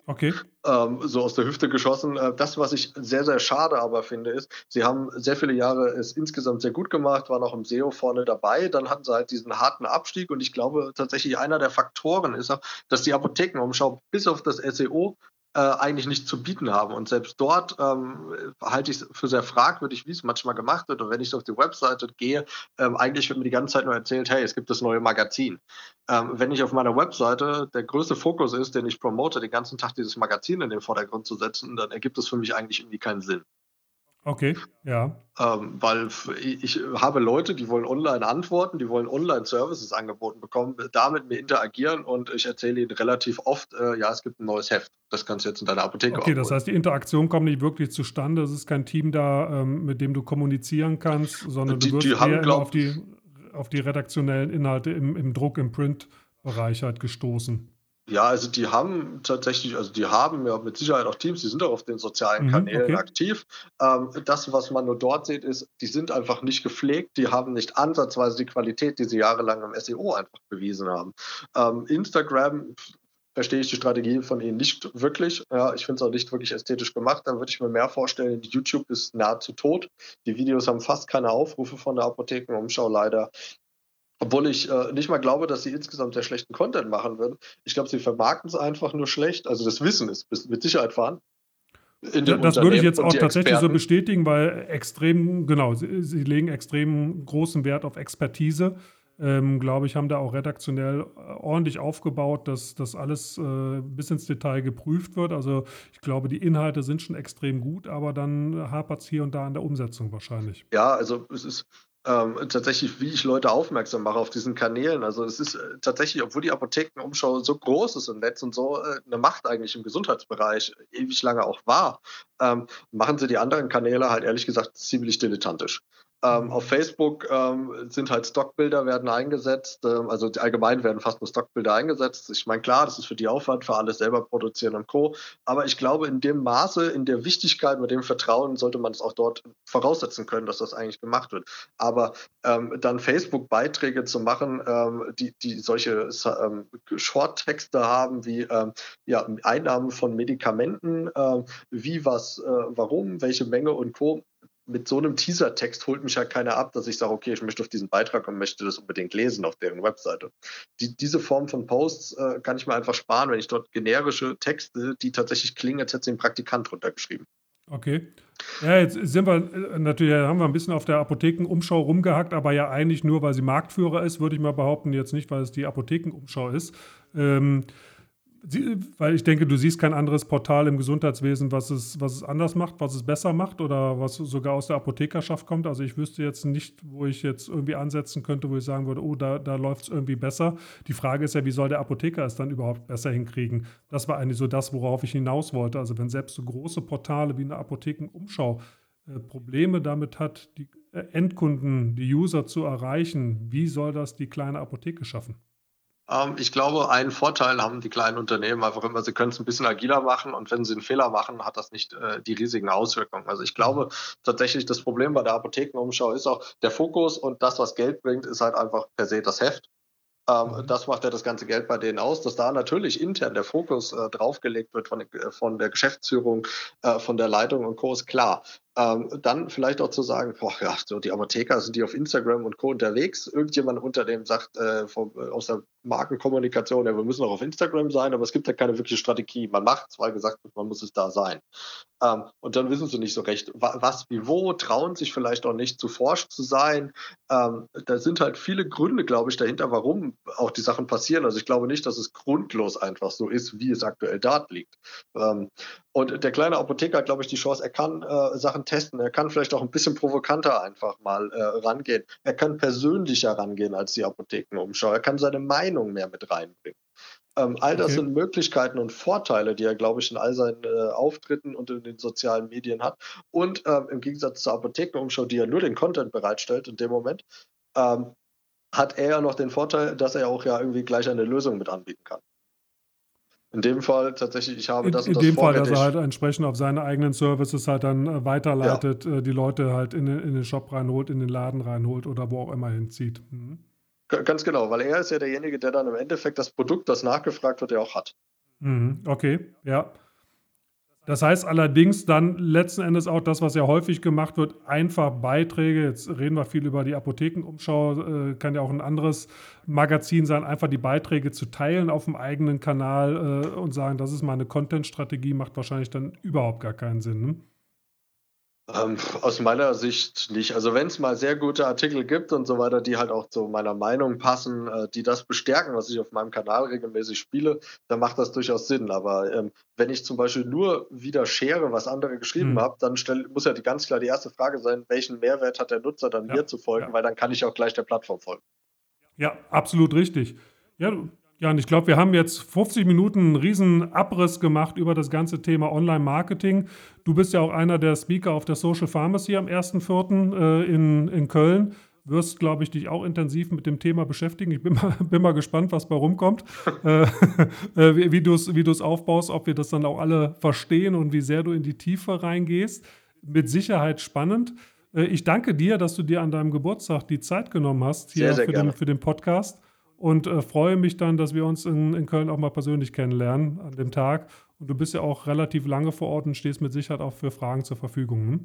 Okay. Ähm, so aus der Hüfte geschossen. Äh, das, was ich sehr, sehr schade aber finde, ist, sie haben sehr viele Jahre es insgesamt sehr gut gemacht, waren auch im SEO vorne dabei. Dann hatten sie halt diesen harten Abstieg und ich glaube tatsächlich einer der Faktoren ist auch, dass die Apothekenumschau bis auf das SEO äh, eigentlich nicht zu bieten haben. Und selbst dort ähm, halte ich es für sehr fragwürdig, wie es manchmal gemacht wird. Und wenn ich auf die Webseite gehe, ähm, eigentlich wird mir die ganze Zeit nur erzählt, hey, es gibt das neue Magazin. Ähm, wenn ich auf meiner Webseite der größte Fokus ist, den ich promote, den ganzen Tag dieses Magazin in den Vordergrund zu setzen, dann ergibt es für mich eigentlich irgendwie keinen Sinn. Okay, ja. Ähm, weil ich habe Leute, die wollen online antworten, die wollen online Services angeboten bekommen, da mit mir interagieren und ich erzähle ihnen relativ oft, äh, ja, es gibt ein neues Heft. Das kannst du jetzt in deiner Apotheke Okay, das heißt, die Interaktion kommt nicht wirklich zustande. Es ist kein Team da, ähm, mit dem du kommunizieren kannst, sondern die, du wirst die eher glaub, auf, die, auf die redaktionellen Inhalte im, im Druck, im Print-Bereich halt gestoßen. Ja, also die haben tatsächlich, also die haben ja mit Sicherheit auch Teams, die sind auch auf den sozialen mhm, Kanälen okay. aktiv. Ähm, das, was man nur dort sieht, ist, die sind einfach nicht gepflegt, die haben nicht ansatzweise die Qualität, die sie jahrelang im SEO einfach bewiesen haben. Ähm, Instagram verstehe ich die Strategie von ihnen nicht wirklich. Ja, ich finde es auch nicht wirklich ästhetisch gemacht. Dann würde ich mir mehr vorstellen, YouTube ist nahezu tot. Die Videos haben fast keine Aufrufe von der Apothekenumschau leider. Obwohl ich äh, nicht mal glaube, dass sie insgesamt sehr schlechten Content machen würden. Ich glaube, sie vermarkten es einfach nur schlecht. Also das Wissen ist mit Sicherheit vorhanden. das würde ich jetzt auch tatsächlich Experten. so bestätigen, weil extrem, genau, sie, sie, legen extrem großen Wert auf Expertise. Ähm, glaube ich, haben da auch redaktionell äh, ordentlich aufgebaut, dass das alles äh, bis ins Detail geprüft wird. Also ich glaube, die Inhalte sind schon extrem gut, aber dann hapert es hier und da an der Umsetzung wahrscheinlich. Ja, also es ist ähm, tatsächlich, wie ich Leute aufmerksam mache auf diesen Kanälen. Also es ist äh, tatsächlich, obwohl die Apothekenumschau so groß ist im Netz und so äh, eine Macht eigentlich im Gesundheitsbereich ewig lange auch war, ähm, machen sie die anderen Kanäle halt ehrlich gesagt ziemlich dilettantisch. Ähm, auf Facebook ähm, sind halt Stockbilder werden eingesetzt, ähm, also allgemein werden fast nur Stockbilder eingesetzt. Ich meine, klar, das ist für die Aufwand, für alles selber produzieren und Co. Aber ich glaube, in dem Maße, in der Wichtigkeit, mit dem Vertrauen sollte man es auch dort voraussetzen können, dass das eigentlich gemacht wird. Aber ähm, dann Facebook-Beiträge zu machen, ähm, die, die solche ähm, Short-Texte haben wie ja, Einnahmen von Medikamenten, wie was, äh, warum, welche Menge und Co mit so einem Teaser-Text holt mich ja keiner ab, dass ich sage, okay, ich möchte auf diesen Beitrag und möchte das unbedingt lesen auf deren Webseite. Die, diese Form von Posts äh, kann ich mir einfach sparen, wenn ich dort generische Texte, die tatsächlich klingen, als hätte sie ein Praktikant runtergeschrieben. Okay. Ja, jetzt sind wir äh, natürlich, haben wir ein bisschen auf der Apothekenumschau rumgehackt, aber ja eigentlich nur, weil sie Marktführer ist, würde ich mal behaupten, jetzt nicht, weil es die Apothekenumschau ist. Ähm, weil ich denke, du siehst kein anderes Portal im Gesundheitswesen, was es, was es anders macht, was es besser macht oder was sogar aus der Apothekerschaft kommt. Also ich wüsste jetzt nicht, wo ich jetzt irgendwie ansetzen könnte, wo ich sagen würde, oh, da, da läuft es irgendwie besser. Die Frage ist ja, wie soll der Apotheker es dann überhaupt besser hinkriegen? Das war eigentlich so das, worauf ich hinaus wollte. Also wenn selbst so große Portale wie eine Apothekenumschau äh, Probleme damit hat, die Endkunden, die User zu erreichen, wie soll das die kleine Apotheke schaffen? Ähm, ich glaube, einen Vorteil haben die kleinen Unternehmen einfach immer, sie können es ein bisschen agiler machen und wenn sie einen Fehler machen, hat das nicht äh, die riesigen Auswirkungen. Also ich glaube tatsächlich, das Problem bei der Apothekenumschau ist auch der Fokus und das, was Geld bringt, ist halt einfach per se das Heft. Ähm, mhm. das macht ja das ganze Geld bei denen aus, dass da natürlich intern der Fokus äh, draufgelegt wird von, von der Geschäftsführung, äh, von der Leitung und Co. ist klar. Ähm, dann vielleicht auch zu sagen, boah, ja, so die Apotheker sind die auf Instagram und Co. unterwegs. Irgendjemand unter dem sagt äh, vom, äh, aus der Markenkommunikation, ja, wir müssen auch auf Instagram sein, aber es gibt ja keine wirkliche Strategie. Man macht zwar gesagt, man muss es da sein. Ähm, und dann wissen sie nicht so recht, was, wie, wo, trauen sich vielleicht auch nicht zu forsch zu sein. Ähm, da sind halt viele Gründe, glaube ich, dahinter, warum auch die Sachen passieren. Also ich glaube nicht, dass es grundlos einfach so ist, wie es aktuell dort liegt. Und der kleine Apotheker hat, glaube ich, die Chance, er kann äh, Sachen testen, er kann vielleicht auch ein bisschen provokanter einfach mal äh, rangehen. Er kann persönlicher rangehen als die Apothekenumschau. Er kann seine Meinung mehr mit reinbringen. Ähm, all das okay. sind Möglichkeiten und Vorteile, die er, glaube ich, in all seinen äh, Auftritten und in den sozialen Medien hat. Und ähm, im Gegensatz zur Apothekenumschau, die ja nur den Content bereitstellt in dem Moment, ähm, hat er ja noch den Vorteil, dass er auch ja irgendwie gleich eine Lösung mit anbieten kann. In dem Fall tatsächlich, ich habe das in, und das In dem Fall, dass er halt entsprechend auf seine eigenen Services halt dann äh, weiterleitet, ja. äh, die Leute halt in, in, den Shop reinholt, in den Laden reinholt oder wo auch immer hinzieht. Mhm. Ganz genau, weil er ist ja derjenige, der dann im Endeffekt das Produkt, das nachgefragt wird, ja auch hat. Mhm. Okay, ja. Das heißt allerdings dann letzten Endes auch das, was ja häufig gemacht wird, einfach Beiträge. Jetzt reden wir viel über die Apothekenumschau, äh, kann ja auch ein anderes Magazin sein, einfach die Beiträge zu teilen auf dem eigenen Kanal äh, und sagen, das ist meine Content-Strategie, macht wahrscheinlich dann überhaupt gar keinen Sinn. Ne? Ähm, aus meiner Sicht nicht. Also wenn es mal sehr gute Artikel gibt und so weiter, die halt auch zu meiner Meinung passen, äh, die das bestärken, was ich auf meinem Kanal regelmäßig spiele, dann macht das durchaus Sinn. Aber ähm, wenn ich zum Beispiel nur wieder share, was andere geschrieben mhm. haben, dann stell, muss ja die ganz klar die erste Frage sein, welchen Mehrwert hat der Nutzer dann ja, mir zu folgen, ja. weil dann kann ich auch gleich der Plattform folgen. Ja, absolut richtig. Ja, ja, und ich glaube, wir haben jetzt 50 Minuten einen riesen Abriss gemacht über das ganze Thema Online-Marketing. Du bist ja auch einer der Speaker auf der Social Pharmacy am 1.4. Äh, in, in Köln. Wirst, glaube ich, dich auch intensiv mit dem Thema beschäftigen. Ich bin mal, bin mal gespannt, was bei rumkommt, äh, äh, wie, wie du es wie aufbaust, ob wir das dann auch alle verstehen und wie sehr du in die Tiefe reingehst. Mit Sicherheit spannend. Äh, ich danke dir, dass du dir an deinem Geburtstag die Zeit genommen hast hier sehr, sehr für, den, für den Podcast und äh, freue mich dann, dass wir uns in, in Köln auch mal persönlich kennenlernen an dem Tag. Und du bist ja auch relativ lange vor Ort und stehst mit Sicherheit auch für Fragen zur Verfügung. Ne?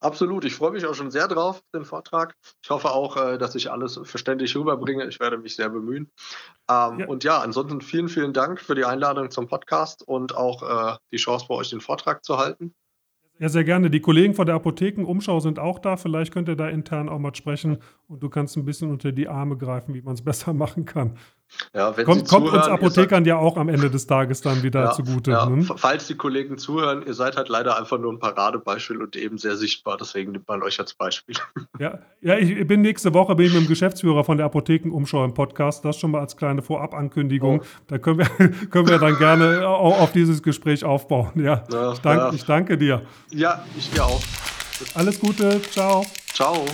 Absolut, ich freue mich auch schon sehr drauf, den Vortrag. Ich hoffe auch, äh, dass ich alles verständlich rüberbringe. Ich werde mich sehr bemühen. Ähm, ja. Und ja, ansonsten vielen, vielen Dank für die Einladung zum Podcast und auch äh, die Chance, bei euch den Vortrag zu halten. Ja, sehr gerne. Die Kollegen von der Apothekenumschau sind auch da. Vielleicht könnt ihr da intern auch mal sprechen und du kannst ein bisschen unter die Arme greifen, wie man es besser machen kann. Ja, wenn kommt, kommt uns Apothekern ja auch am Ende des Tages dann wieder ja, zugute. Ja. Ne? Falls die Kollegen zuhören, ihr seid halt leider einfach nur ein Paradebeispiel und eben sehr sichtbar, deswegen nimmt man euch als Beispiel. Ja, ja ich bin nächste Woche bin ich mit dem Geschäftsführer von der Apothekenumschau im Podcast. Das schon mal als kleine Vorabankündigung. Oh. Da können wir, können wir dann gerne auch auf dieses Gespräch aufbauen. Ja, ja ich, danke, ich danke dir. Ja, ich dir auch. Alles Gute, ciao. Ciao.